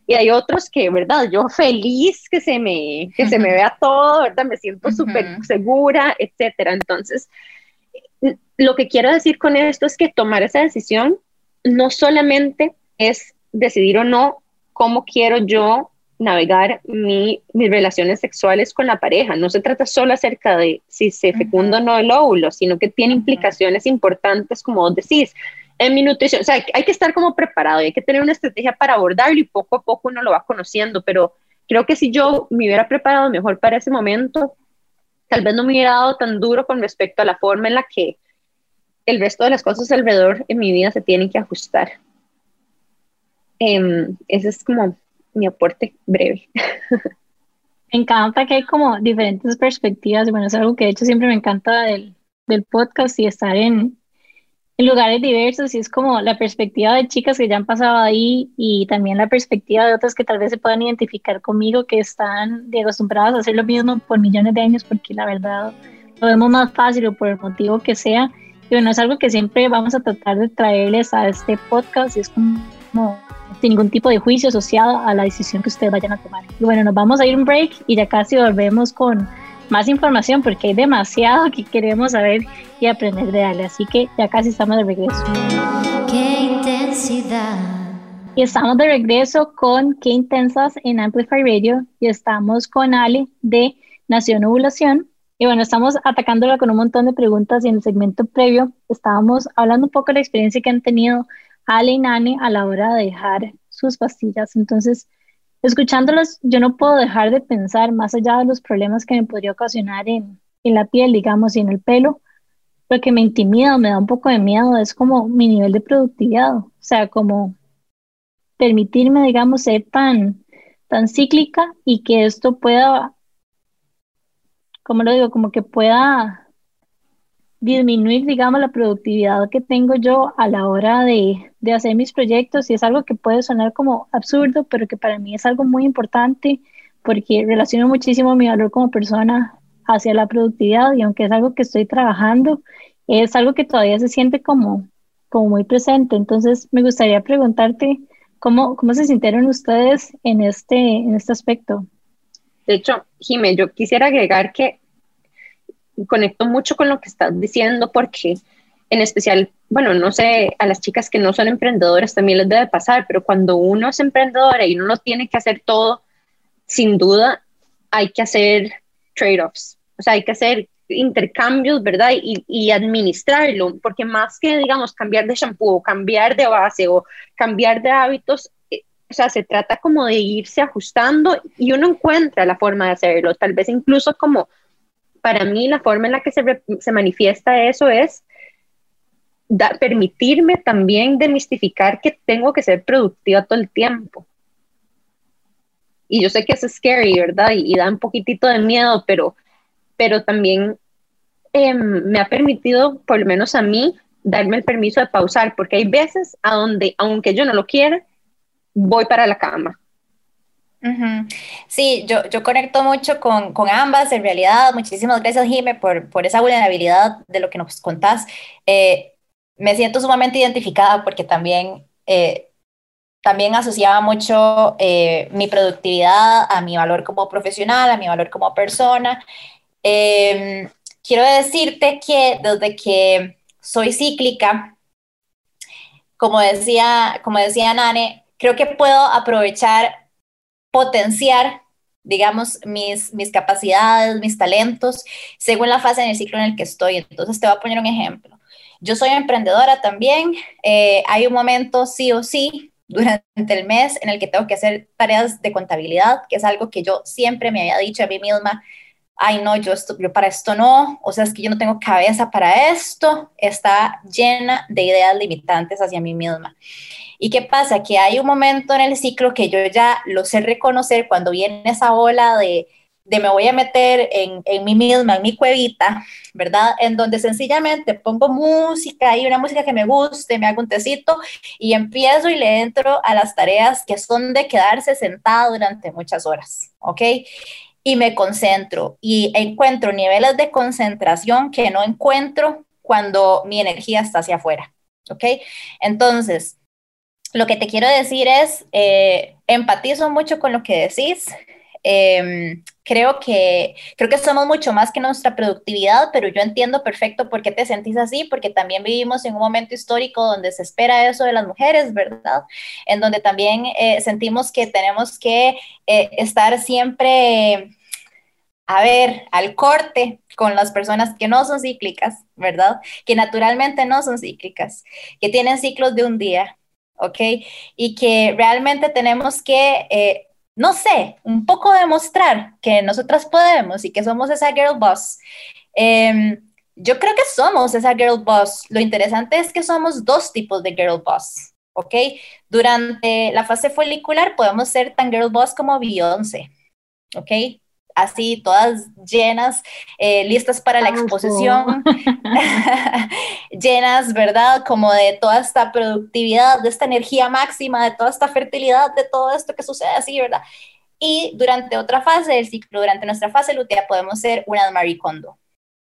y hay otros que, ¿verdad? Yo feliz que se me, que se me vea todo, ¿verdad? Me siento súper segura, etcétera. Entonces, lo que quiero decir con esto es que tomar esa decisión no solamente es decidir o no cómo quiero yo navegar mis relaciones sexuales con la pareja. No se trata solo acerca de si se fecunda o no el óvulo, sino que tiene implicaciones importantes, como vos decís, en mi nutrición, o sea, hay que estar como preparado y hay que tener una estrategia para abordarlo y poco a poco uno lo va conociendo, pero creo que si yo me hubiera preparado mejor para ese momento, tal vez no me hubiera dado tan duro con respecto a la forma en la que el resto de las cosas alrededor en mi vida se tienen que ajustar. Em, ese es como mi aporte breve. Me encanta que hay como diferentes perspectivas. Bueno, es algo que de hecho siempre me encanta del, del podcast y estar en, en lugares diversos y es como la perspectiva de chicas que ya han pasado ahí y también la perspectiva de otras que tal vez se puedan identificar conmigo que están acostumbradas a hacer lo mismo por millones de años porque la verdad lo vemos más fácil o por el motivo que sea. Y bueno, es algo que siempre vamos a tratar de traerles a este podcast y es como sin ningún tipo de juicio asociado a la decisión que ustedes vayan a tomar. Y bueno, nos vamos a ir un break y ya casi volvemos con más información porque hay demasiado que queremos saber y aprender de Ale. Así que ya casi estamos de regreso. Qué intensidad. Y estamos de regreso con Qué Intensas en Amplify Radio y estamos con Ale de Nación Ovulación. Y bueno, estamos atacándola con un montón de preguntas y en el segmento previo estábamos hablando un poco de la experiencia que han tenido Ale y Nani a la hora de dejar sus pastillas. Entonces, escuchándolos, yo no puedo dejar de pensar más allá de los problemas que me podría ocasionar en, en la piel, digamos, y en el pelo. Lo que me intimida me da un poco de miedo es como mi nivel de productividad. O sea, como permitirme, digamos, ser tan, tan cíclica y que esto pueda, como lo digo, como que pueda disminuir, digamos, la productividad que tengo yo a la hora de, de, hacer mis proyectos y es algo que puede sonar como absurdo, pero que para mí es algo muy importante porque relaciono muchísimo mi valor como persona hacia la productividad y aunque es algo que estoy trabajando, es algo que todavía se siente como, como muy presente. Entonces, me gustaría preguntarte cómo, cómo se sintieron ustedes en este, en este aspecto. De hecho, Jimé, yo quisiera agregar que conecto mucho con lo que estás diciendo porque en especial, bueno, no sé, a las chicas que no son emprendedoras también les debe pasar, pero cuando uno es emprendedora y uno no tiene que hacer todo, sin duda hay que hacer trade-offs, o sea, hay que hacer intercambios, ¿verdad? Y, y, administrarlo, porque más que, digamos, cambiar de shampoo, cambiar de base o cambiar de hábitos, eh, o sea, se trata como de irse ajustando y uno encuentra la forma de hacerlo, tal vez incluso como para mí la forma en la que se, se manifiesta eso es permitirme también demistificar que tengo que ser productiva todo el tiempo. Y yo sé que es scary, ¿verdad? Y, da un poquitito de miedo, pero, pero también em, me ha permitido, por lo menos a mí, darme el permiso de pausar, porque hay veces a donde, aunque yo no lo quiera, voy para la cama Sí, yo, yo conecto mucho con, con, ambas, en realidad. Muchísimas gracias, Jime, por, por esa vulnerabilidad de lo que nos contás. Eh, me siento sumamente identificada porque también, eh, también asociaba mucho eh, mi productividad a mi valor como profesional, a mi valor como persona. Em, quiero decirte que desde que soy cíclica, como decía, como decía Nane, creo que puedo aprovechar potenciar, digamos, mis, mis capacidades, mis talentos, según la fase en el ciclo en el que estoy. Entonces, te voy a poner un ejemplo. Yo soy emprendedora también. Eh, hay un momento sí o sí durante el mes en el que tengo que hacer tareas de contabilidad, que es algo que yo siempre me había dicho a mí misma, ay no, yo, esto, yo para esto no, o sea, es que yo no tengo cabeza para esto, está llena de ideas limitantes hacia mí misma. ¿Y qué pasa? Que hay un momento en el ciclo que yo ya lo sé reconocer cuando viene esa ola de, de me voy a meter en, en mí misma, en mi cuevita, ¿verdad? En donde sencillamente pongo música y una música que me guste, me hago un tecito y empiezo y le entro a las tareas que son de quedarse sentado durante muchas horas, ¿ok? Y me concentro y encuentro niveles de concentración que no encuentro cuando mi energía está hacia afuera, ¿ok? Entonces, lo que te quiero decir es, eh, empatizo mucho con lo que decís. Em, creo, que, creo que somos mucho más que nuestra productividad, pero yo entiendo perfecto por qué te sentís así, porque también vivimos en un momento histórico donde se espera eso de las mujeres, ¿verdad? En donde también eh, sentimos que tenemos que eh, estar siempre a ver, al corte con las personas que no son cíclicas, ¿verdad? Que naturalmente no son cíclicas, que tienen ciclos de un día, ¿ok? Y que realmente tenemos que, eh, no sé, un poco demostrar que nosotras podemos y que somos esa girl boss. Em, Yo creo que somos esa girl boss. Lo interesante es que somos dos tipos de girl boss, ¿ok? Durante la fase folicular podemos ser tan girl boss como Beyoncé, ¿ok? Así, todas llenas, eh, listas para la exposición, llenas, ¿verdad? Como de toda esta productividad, de esta energía máxima, de toda esta fertilidad, de todo esto que sucede así, ¿verdad? Y durante otra fase del ciclo, durante nuestra fase lútea, podemos ser una Marie Kondo,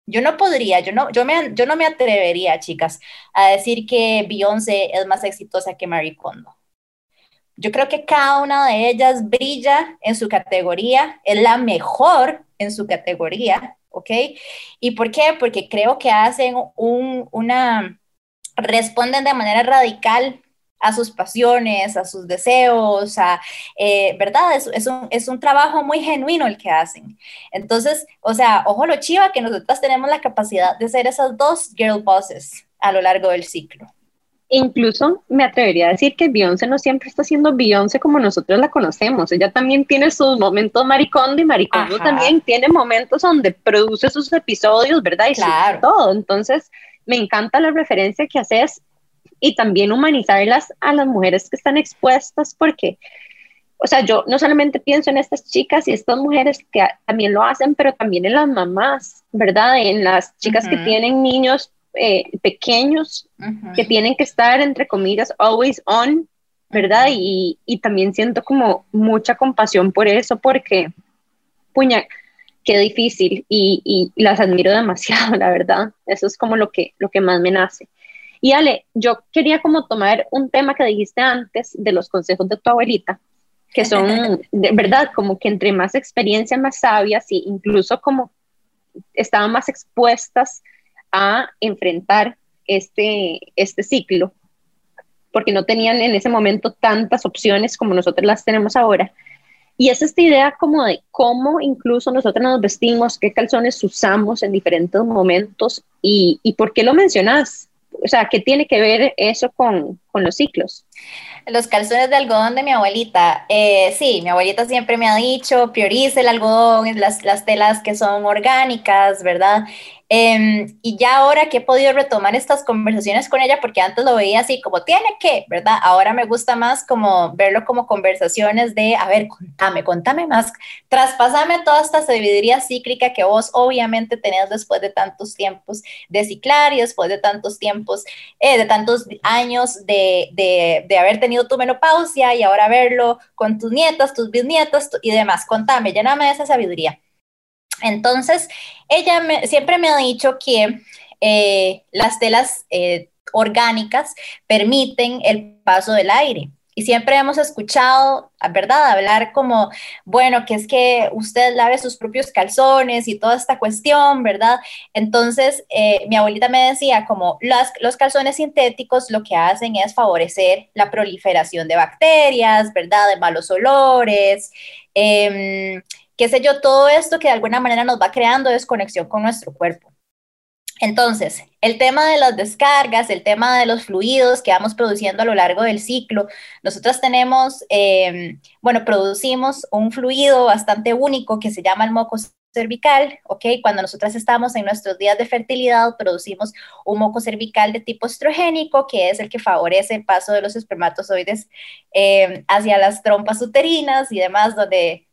yo no podría, yo no, yo, me, yo no me atrevería, chicas, a decir que Beyoncé es más exitosa que Marie Kondo. Yo creo que cada una de ellas brilla en su categoría, es la mejor en su categoría, ¿ok? ¿Y por qué? Porque creo que hacen un, una, responden de manera radical a sus pasiones, a sus deseos, a, eh, ¿verdad? Es, un, es, un, trabajo muy genuino el que hacen. Entonces, o sea, ojo lo chiva que nosotras tenemos la capacidad de ser esas dos girl bosses a lo largo del ciclo. Incluso me atrevería a decir que Beyoncé no siempre está siendo Beyoncé como nosotros la conocemos. Ella también tiene sus momentos maricondo y maricondo también tiene momentos donde produce sus episodios, ¿verdad? Y claro. todo. Entonces, me encanta la referencia que haces y también humanizarlas a las mujeres que están expuestas porque, o sea, yo no solamente pienso en estas chicas y estas mujeres que también lo hacen, pero también en las mamás, ¿verdad? En las chicas que tienen niños eh, pequeños que tienen que estar, entre comillas, always on, ¿verdad? Y, y, también siento como mucha compasión por eso, porque, puña, qué difícil y, y, las admiro demasiado, la verdad. Eso es como lo que, lo que más me nace. Y Ale, yo quería como tomar un tema que dijiste antes de los consejos de tu abuelita, que son, de verdad, como que entre más experiencia, más sabias y incluso como estaban más expuestas a enfrentar este, este ciclo, porque no tenían en ese momento tantas opciones como nosotros las tenemos ahora. Y es esta idea como de cómo incluso nosotros nos vestimos, qué calzones usamos en diferentes momentos y, y por qué lo mencionas o sea, ¿qué tiene que ver eso con, con los ciclos? Los calzones de algodón de mi abuelita. Eh, sí, mi abuelita siempre me ha dicho, priorice el algodón, las, las telas que son orgánicas, ¿verdad? Em, y ya ahora que he podido retomar estas conversaciones con ella, porque antes lo veía así como tiene que, ¿verdad? Ahora me gusta más como verlo como conversaciones de, a ver, contame, contame más, traspásame toda esta sabiduría cíclica que vos obviamente tenés después de tantos tiempos de ciclar y después de tantos tiempos, eh, de tantos años de, de, haber tenido tu menopausia y ahora verlo con tus nietas, tus bisnietas y demás. Contame, lléname de esa sabiduría. Entonces, ella siempre me ha dicho que eh, las telas eh, orgánicas permiten el paso del aire. Y siempre hemos escuchado, ¿verdad?, hablar como, bueno, que es que usted lave sus propios calzones y toda esta cuestión, ¿verdad? Entonces, eh, mi abuelita me decía como los calzones sintéticos lo que hacen es favorecer la proliferación de bacterias, ¿verdad?, de malos olores. Eh, qué sé yo, todo esto que de alguna manera nos va creando desconexión con nuestro cuerpo. Entonces, el tema de las descargas, el tema de los fluidos que vamos produciendo a lo largo del ciclo, nosotros tenemos, em, bueno, producimos un fluido bastante único que se llama el moco cervical, ¿ok? Cuando nosotras estamos en nuestros días de fertilidad, producimos un moco cervical de tipo estrogénico, que es el que favorece el paso de los espermatozoides em, hacia las trompas uterinas y demás, donde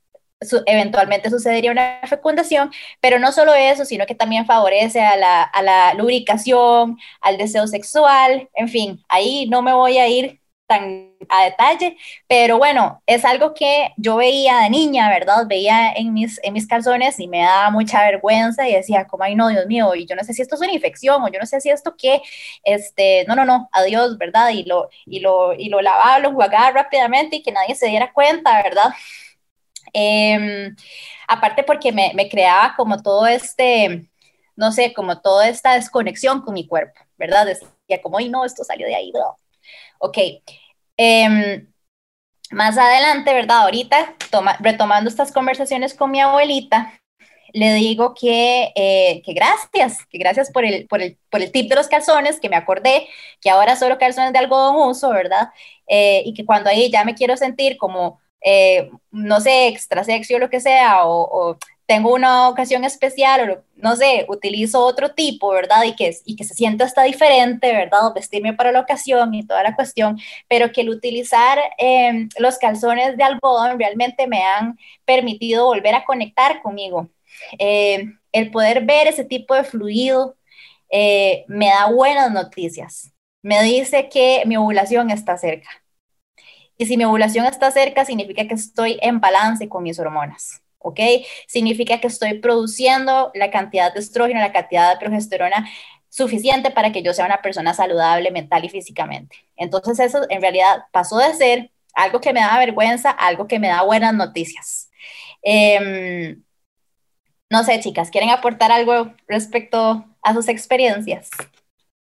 eventualmente sucedería una fecundación, pero no solo eso, sino que también favorece a la, a la lubricación, al deseo sexual, en fin, ahí no me voy a ir tan a detalle, pero bueno, es algo que yo veía de niña, ¿verdad? Veía en mis, en mis calzones y me daba mucha vergüenza y decía, como, ay, no, Dios mío, y yo no sé si esto es una infección o yo no sé si esto qué, este, no, no, no, adiós, ¿verdad? Y lo, y lo, y lo lavaba, lo jugaba rápidamente y que nadie se diera cuenta, ¿verdad? Em, aparte porque me, me, creaba como todo este, no sé, como toda esta desconexión con mi cuerpo, ¿verdad? Decía como, ay, no, esto salió de ahí, bro. Ok. Em, más adelante, ¿verdad? Ahorita, toma, retomando estas conversaciones con mi abuelita, le digo que, eh, que gracias, que gracias por el, por, el, por el tip de los calzones, que me acordé que ahora solo calzones de algodón uso, ¿verdad? Eh, y que cuando ahí ya me quiero sentir como eh, no sé, extra sexy o lo que sea, o, tengo una ocasión especial o no sé, utilizo otro tipo, ¿verdad? Y que, y que se sienta hasta diferente, ¿verdad? vestirme para la ocasión y toda la cuestión, pero que el utilizar em, los calzones de algodón realmente me han permitido volver a conectar conmigo. Em, el poder ver ese tipo de fluido eh, me da buenas noticias. Me dice que mi ovulación está cerca. Y si mi ovulación está cerca, significa que estoy en balance con mis hormonas. ¿ok? Significa que estoy produciendo la cantidad de estrógeno, la cantidad de progesterona suficiente para que yo sea una persona saludable mental y físicamente. Entonces eso en realidad pasó de ser algo que me da vergüenza algo que me da buenas noticias. Em, no sé, chicas, ¿quieren aportar algo respecto a sus experiencias?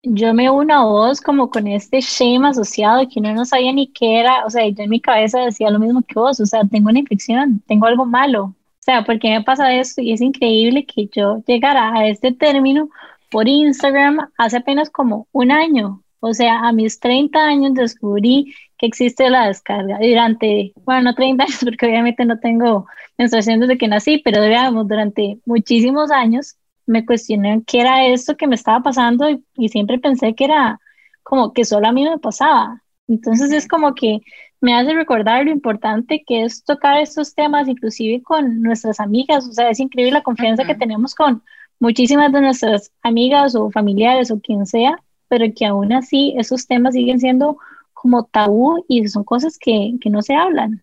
Yo me uno a vos como con este shame asociado que uno no sabía ni qué era, o sea, yo en mi cabeza decía lo mismo que vos, o sea, tengo una infección, tengo algo malo, o sea, ¿por qué me pasa esto? Y es increíble que yo llegara a este término por Instagram hace apenas como un año, o sea, a mis 30 años descubrí que existe la descarga. Durante, bueno, no 30 años, porque obviamente no tengo menstruación desde que nací, pero digamos, durante muchísimos años me cuestioné qué era esto que me estaba pasando y, siempre pensé que era como que solo a mí me pasaba. Entonces es como que me hace recordar lo importante que es tocar estos temas, inclusive con nuestras amigas. O sea, es increíble la confianza que tenemos con muchísimas de nuestras amigas o familiares o quien sea, pero que aún así esos temas siguen siendo como tabú y son cosas que, que no se hablan.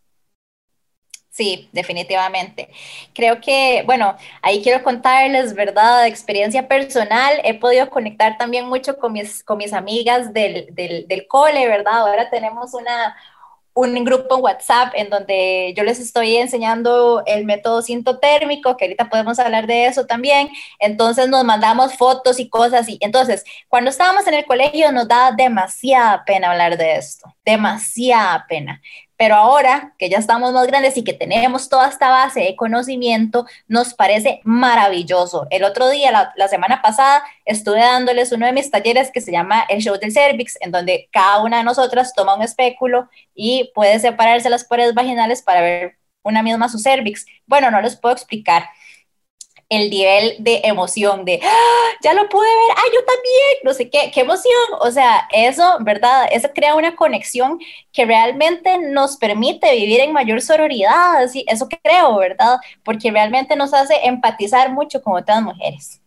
Sí, definitivamente. Creo que, bueno, ahí quiero contarles, ¿verdad? De experiencia personal, he podido conectar también mucho con mis, con mis amigas del, del, del cole, ¿verdad? Ahora tenemos una, un grupo WhatsApp en donde yo les estoy enseñando el método sintotérmico, que ahorita podemos hablar de eso también. Entonces nos mandamos fotos y cosas. Y entonces, cuando estábamos en el colegio nos da demasiada pena hablar de esto, demasiada pena. Pero ahora que ya estamos más grandes y que tenemos toda esta base de conocimiento, nos parece maravilloso. El otro día, la, semana pasada, estuve dándoles uno de mis talleres que se llama el show del cervix, en donde cada una de nosotras toma un espéculo y puede separarse las paredes vaginales para ver una misma su cervix. Bueno, no les puedo explicar el nivel de emoción, de, ¡Ah, ya lo pude ver, ¡ay, yo también! No sé qué, qué emoción. O sea, eso, ¿verdad? Eso crea una conexión que realmente nos permite vivir en mayor sororidad, así, eso creo, ¿verdad? Porque realmente nos hace empatizar mucho con otras mujeres.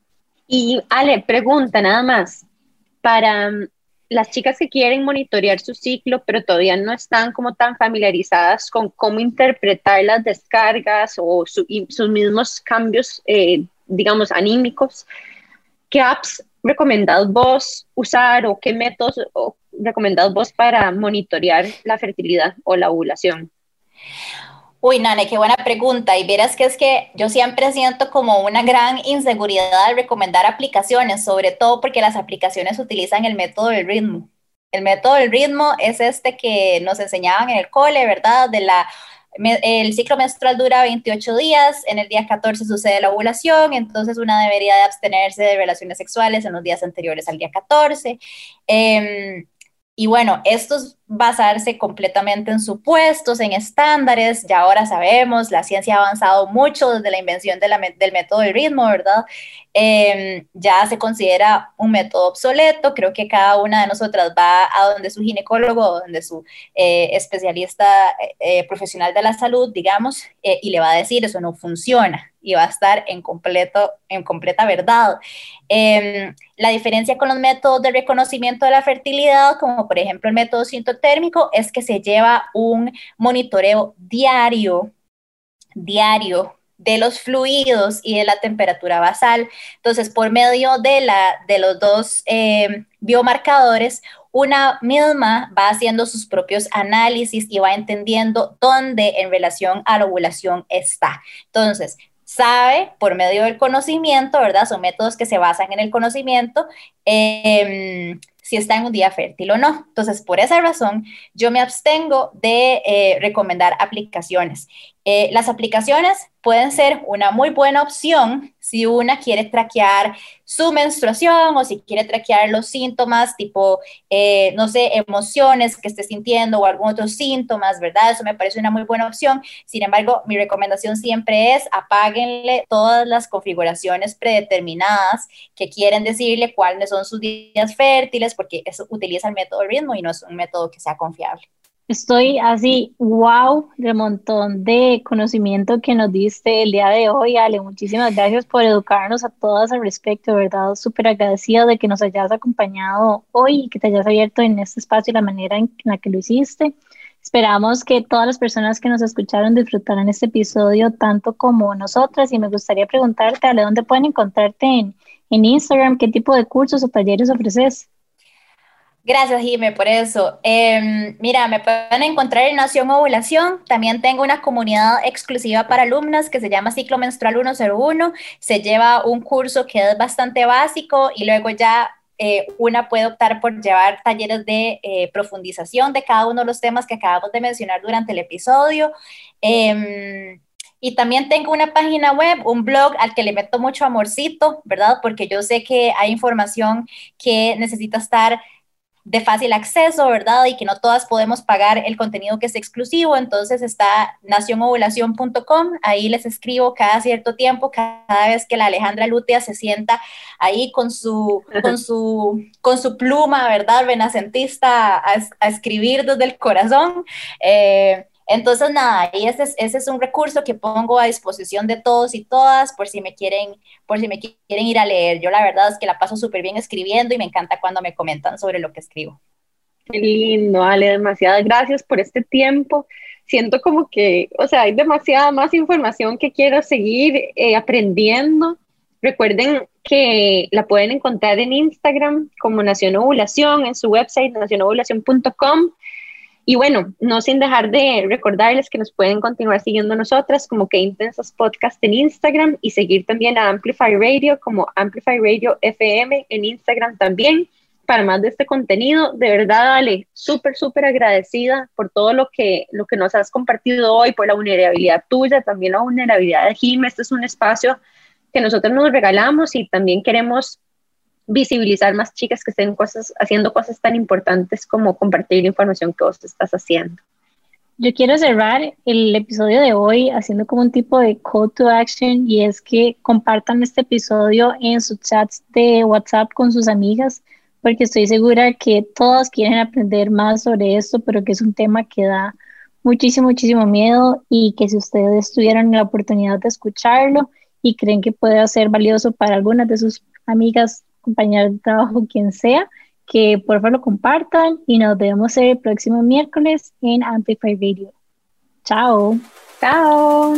Y Ale, pregunta nada más, para las chicas que quieren monitorear su ciclo, pero todavía no están como tan familiarizadas con cómo interpretar las descargas o sus mismos cambios, eh, digamos, anímicos, ¿qué apps recomendad vos usar o qué métodos recomendad vos para monitorear la fertilidad o la ovulación? Uy, Nane, qué buena pregunta. Y verás que es que yo siempre siento como una gran inseguridad al recomendar aplicaciones, sobre todo porque las aplicaciones utilizan el método del ritmo. El método del ritmo es este que nos enseñaban en el cole, ¿verdad? De la, el ciclo menstrual dura 28 días, en el día 14 sucede la ovulación, entonces una debería de abstenerse de relaciones sexuales en los días anteriores al día 14. Y bueno, esto es basarse completamente en supuestos, en estándares. Ya ahora sabemos, la ciencia ha avanzado mucho desde la invención del método del ritmo, ¿verdad? Em, ya se considera un método obsoleto. Creo que cada una de nosotras va a donde su ginecólogo, donde su eh, especialista eh, profesional de la salud, digamos, eh, y le va a decir, eso no funciona y va a estar en, completo, en completa verdad. Em, la diferencia con los métodos de reconocimiento de la fertilidad, como por ejemplo el método sintotérmico, es que se lleva un monitoreo diario, diario de los fluidos y de la temperatura basal. Entonces, por medio de, la, de los dos em, biomarcadores, una misma va haciendo sus propios análisis y va entendiendo dónde en relación a la ovulación está. Entonces, sabe por medio del conocimiento, ¿verdad? Son métodos que se basan en el conocimiento. Em, si está en un día fértil o no. Entonces, por esa razón, yo me abstengo de eh, recomendar aplicaciones. Eh, las aplicaciones pueden ser una muy buena opción si una quiere traquear su menstruación o si quiere traquear los síntomas tipo, eh, no sé, emociones que esté sintiendo o algún otro síntomas, ¿verdad? Eso me parece una muy buena opción. Sin embargo, mi recomendación siempre es apáguenle todas las configuraciones predeterminadas que quieren decirle cuáles son sus días fértiles porque eso utiliza el método ritmo y no es un método que sea confiable. Estoy así, wow, de montón de conocimiento que nos diste el día de hoy, Ale. Muchísimas gracias por educarnos a todas al respecto, ¿verdad? Súper agradecida de que nos hayas acompañado hoy y que te hayas abierto en este espacio la manera en la que lo hiciste. Esperamos que todas las personas que nos escucharon disfrutaran este episodio tanto como nosotras y me gustaría preguntarte, Ale, ¿dónde pueden encontrarte en, en Instagram? ¿Qué tipo de cursos o talleres ofreces? Gracias, Jime, por eso. Em, mira, me pueden encontrar en Nación Ovulación. También tengo una comunidad exclusiva para alumnas que se llama Ciclo Menstrual 101. Se lleva un curso que es bastante básico y luego ya eh, una puede optar por llevar talleres de eh, profundización de cada uno de los temas que acabamos de mencionar durante el episodio. Em, y también tengo una página web, un blog al que le meto mucho amorcito, ¿verdad? Porque yo sé que hay información que necesita estar de fácil acceso, ¿verdad? Y que no todas podemos pagar el contenido que es exclusivo. Entonces está nacionovulación.com, ahí les escribo cada cierto tiempo, cada vez que la Alejandra Lutia se sienta ahí con su, con su, con su pluma, ¿verdad? Renacentista a, a escribir desde el corazón. Eh, entonces, nada, y ese es, ese es un recurso que pongo a disposición de todos y todas por si me quieren, por si me quieren ir a leer. Yo la verdad es que la paso súper bien escribiendo y me encanta cuando me comentan sobre lo que escribo. Qué lindo, Ale, demasiadas gracias por este tiempo. Siento como que, o sea, hay demasiada más información que quiero seguir eh, aprendiendo. Recuerden que la pueden encontrar en Instagram como Nación Ovulación, en su website nacionovulación.com y bueno, no sin dejar de recordarles que nos pueden continuar siguiendo nosotras como que Intensas Podcast en Instagram y seguir también a Amplify Radio como Amplify Radio FM en Instagram también para más de este contenido. De verdad, Ale, súper, súper agradecida por todo lo que, lo que nos has compartido hoy, por la vulnerabilidad tuya, también la vulnerabilidad de Jim. Este es un espacio que nosotros nos regalamos y también queremos visibilizar más chicas que estén cosas, haciendo cosas tan importantes como compartir información que vos estás haciendo. Yo quiero cerrar el episodio de hoy haciendo como un tipo de call to action y es que compartan este episodio en sus chats de WhatsApp con sus amigas porque estoy segura que todas quieren aprender más sobre esto, pero que es un tema que da muchísimo, muchísimo miedo y que si ustedes tuvieran la oportunidad de escucharlo y creen que puede ser valioso para algunas de sus amigas compañero de trabajo, quien sea, que por favor lo compartan y nos vemos el próximo miércoles en Amplify Radio. Chao. Chao.